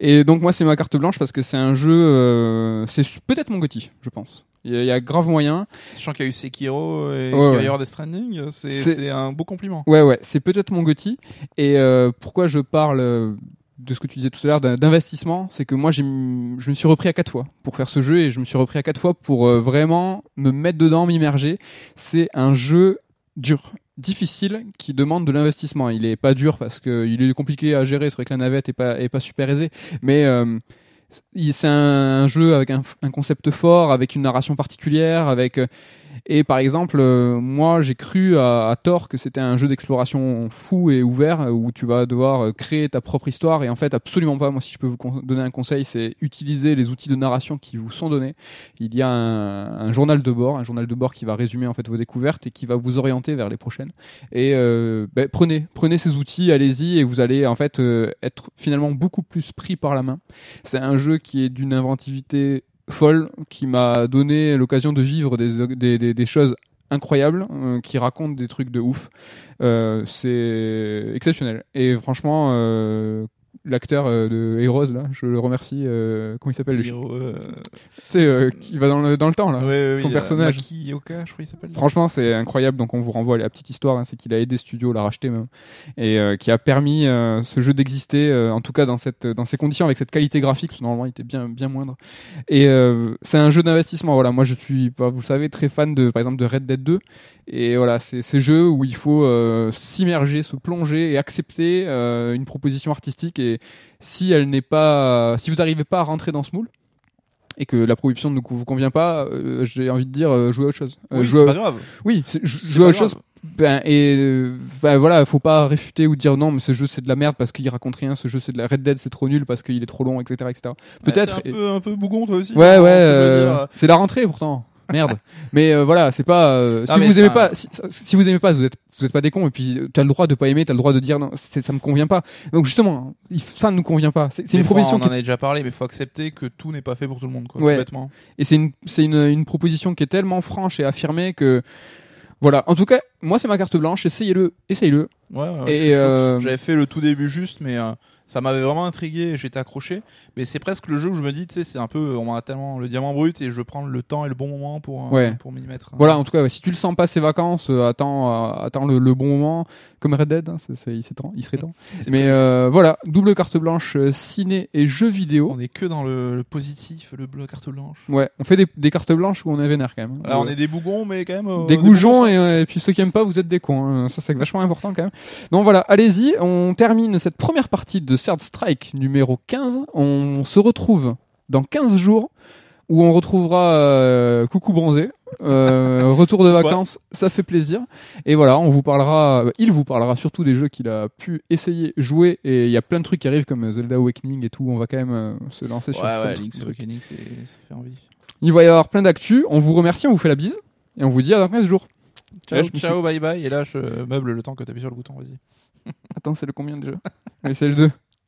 Et donc moi, c'est ma carte blanche parce que c'est un jeu, euh, c'est peut-être mon Gotti, je pense. Il y, a- il y a grave moyen. Sachant qu'il y a eu Sekiro et Ouais, qu'il va y avoir Stranding, c'est un beau compliment. Ouais, ouais, c'est peut-être mon Gotti. Et euh, pourquoi je parle euh, de ce que tu disais tout à l'heure d'investissement, c'est que moi, je me suis repris à quatre fois pour faire ce jeu et je me suis repris à quatre fois pour euh, vraiment me mettre dedans, m'immerger. C'est un jeu dur, difficile, qui demande de l'investissement. Il est pas dur parce que il est compliqué à gérer. C'est vrai que la navette est pas est pas super aisée, mais euh, c'est un, jeu avec un, un concept fort, avec une narration particulière, avec euh, et par exemple, euh, moi j'ai cru à, tort que c'était un jeu d'exploration fou et ouvert euh, où tu vas devoir euh, créer ta propre histoire et en fait absolument pas. Moi si je peux vous donner un conseil, c'est utiliser les outils de narration qui vous sont donnés. Il y a un, journal de bord, un journal de bord qui va résumer en fait vos découvertes et qui va vous orienter vers les prochaines. Et ben, prenez, prenez ces outils, allez-y et vous allez en fait être finalement beaucoup plus pris par la main. C'est un jeu qui est d'une inventivité folle, qui m'a donné l'occasion de vivre des, choses incroyables, euh, qui racontent des trucs de ouf. Euh, c'est exceptionnel. Et franchement, euh, l'acteur euh, de Heroes là, je le remercie. euh, comment il s'appelle euh, Tu sais, euh, qui va dans le dans le temps là. ouais, ouais, son personnage. Maki Yoka, je crois qu'il s'appelle. Franchement, c'est incroyable. Donc, on vous renvoie à la petite histoire. hein, c'est qu'il a aidé Studio, l'a racheté même, et qui a permis ce jeu d'exister, en tout cas dans cette dans ces conditions, avec cette qualité graphique, parce que normalement, il était bien bien moindre. Et c'est un jeu d'investissement. Voilà, moi, je suis, pas, vous le savez, très fan de, par exemple, de Red Dead 2. Et voilà, c'est ces jeux où il faut s'immerger, se plonger et accepter une proposition artistique. Et si elle n'est pas, si vous n'arrivez pas à rentrer dans ce moule. Et que la proposition ne vous convient pas, euh, j'ai envie de dire euh, jouez à autre chose. Euh, Oui, jouez c'est à- pas grave. oui, c'est- jou- C'est jouer à autre chose. Ben, et ben, voilà, faut pas réfuter ou dire non, mais ce jeu c'est de la merde parce qu'il raconte rien. Ce jeu c'est de la Red Dead, c'est trop nul parce qu'il est trop long, etc., etc. Peut-être. Ouais, un peu, un peu bougon toi aussi. Ouais, ouais. ce c'est la rentrée pourtant. Merde. mais euh, voilà, c'est pas. euh, si vous aimez pas, si, si vous aimez pas, vous êtes, vous êtes pas des cons. Et puis, euh, t'as le droit de pas aimer, t'as le droit de dire non, ça me convient pas. Donc justement, il- ça ne nous convient pas. C'est une proposition on qui en a déjà parlé, mais faut accepter que tout n'est pas fait pour tout le monde, quoi. Ouais. Complètement. Et c'est une, c'est une, une proposition qui est tellement franche et affirmée que, voilà. En tout cas, moi, c'est ma carte blanche. Essayez-le, essayez-le. Ouais, ouais, Et, euh, J'avais fait le tout début juste, mais euh, ça m'avait vraiment intrigué j'étais accroché. Mais c'est presque le jeu où je me dis, tu sais, c'est un peu, on a tellement le diamant brut et je veux prendre le temps et le bon moment pour, euh, Ouais. pour m'y mettre. Voilà, en tout cas, ouais, si tu le sens pas ces vacances, euh, attends, euh, attends le, le bon moment, comme Red Dead, hein, c'est- c'est- il, s'est temps- il serait (laughs) temps. Mais euh, voilà, double carte blanche, ciné et jeux vidéo. on est que dans le, le positif, le bleu carte blanche. Ouais, on fait des, des cartes blanches où on est vénère quand même. Là, on est des bougons, mais quand même. des goujons et puis ceux qui aiment pas, vous êtes des cons. hein. Ça, c'est vachement important quand même. Donc voilà, allez-y, on termine cette première partie de Third Strike numéro 15. On se retrouve dans 15 jours où on retrouvera euh, Coucou Bronzé. Euh, retour de vacances, ça fait plaisir. Et voilà, on vous parlera, euh, il vous parlera surtout des jeux qu'il a pu essayer, jouer. Et il y a plein de trucs qui arrivent comme Zelda Awakening et tout. On va quand même euh, se lancer sur Ouais, plein ouais, Link's. Awakening, ça fait envie. Il va y avoir plein d'actu. On vous remercie, on vous fait la bise. Et on vous dit à dans 15 jours. Ciao, ciao, bye bye. Et là, je meuble le temps que t'appuies sur le bouton, vas-y. Attends, c'est le combien déjà? Oui, c'est le 2.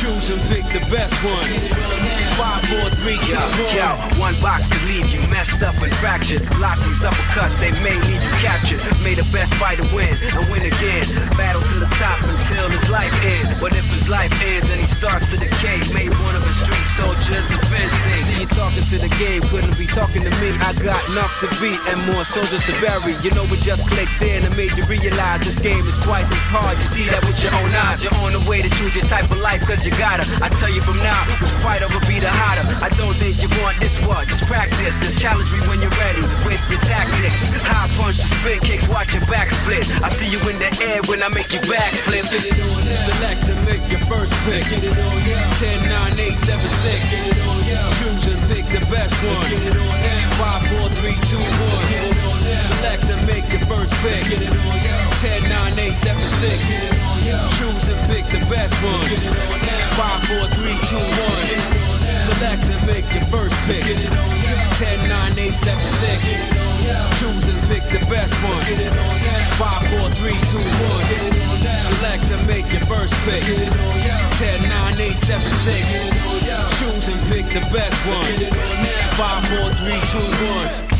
Choose and pick the best one. 5, 4, 3, 2, Yo, yo, 1. one box could leave you messed up and fractured. Lock these uppercuts, they may leave you captured. May the best fighter win and win again. Battle to the top until his life ends. But if his life ends and he starts to decay, may one of his street soldiers avenge See me. you talking to the game, couldn't be talking to me. I got enough to beat and more soldiers to bury. You know we just clicked in and made you realize this game is twice as hard. You see that with your own eyes. You're on the way to choose your type of life cause you gotta. I tell you from now, which fighter will be the hotter. I don't think you want this one, just practice. Just challenge me when you're ready with your tactics. High punch and spin kicks, watch your back split. I see you in the air when I make you back flip. Let's get it on now. Select and make your first pick. Let's get it on now. 10, 9, 8, 7, 6. Get it on now. Choose and pick the best one. Let's get it on now. 5, 4, 3, 2, 1. Let's get it on now. Select and make your first pick. Let's get it on now. 10, 9, 8, 7, 6. Get it on now. Choose and pick the best one. Let's get it on now. 5, 4, 3, 2, 1. Select and make your first pick. Let's get it on now. 10, 9, 8, 7, 6. Get it on now. Choose and pick the best one. Let's get it on now. 5, 4, 3, 2, 1. Get it on now. Select and make your first pick. Let's get it on now. 10, 9, 8, 7, 6. Get it on now. Choose and pick the best one. Let's get it on now. 5, 4, 3, 2, 1.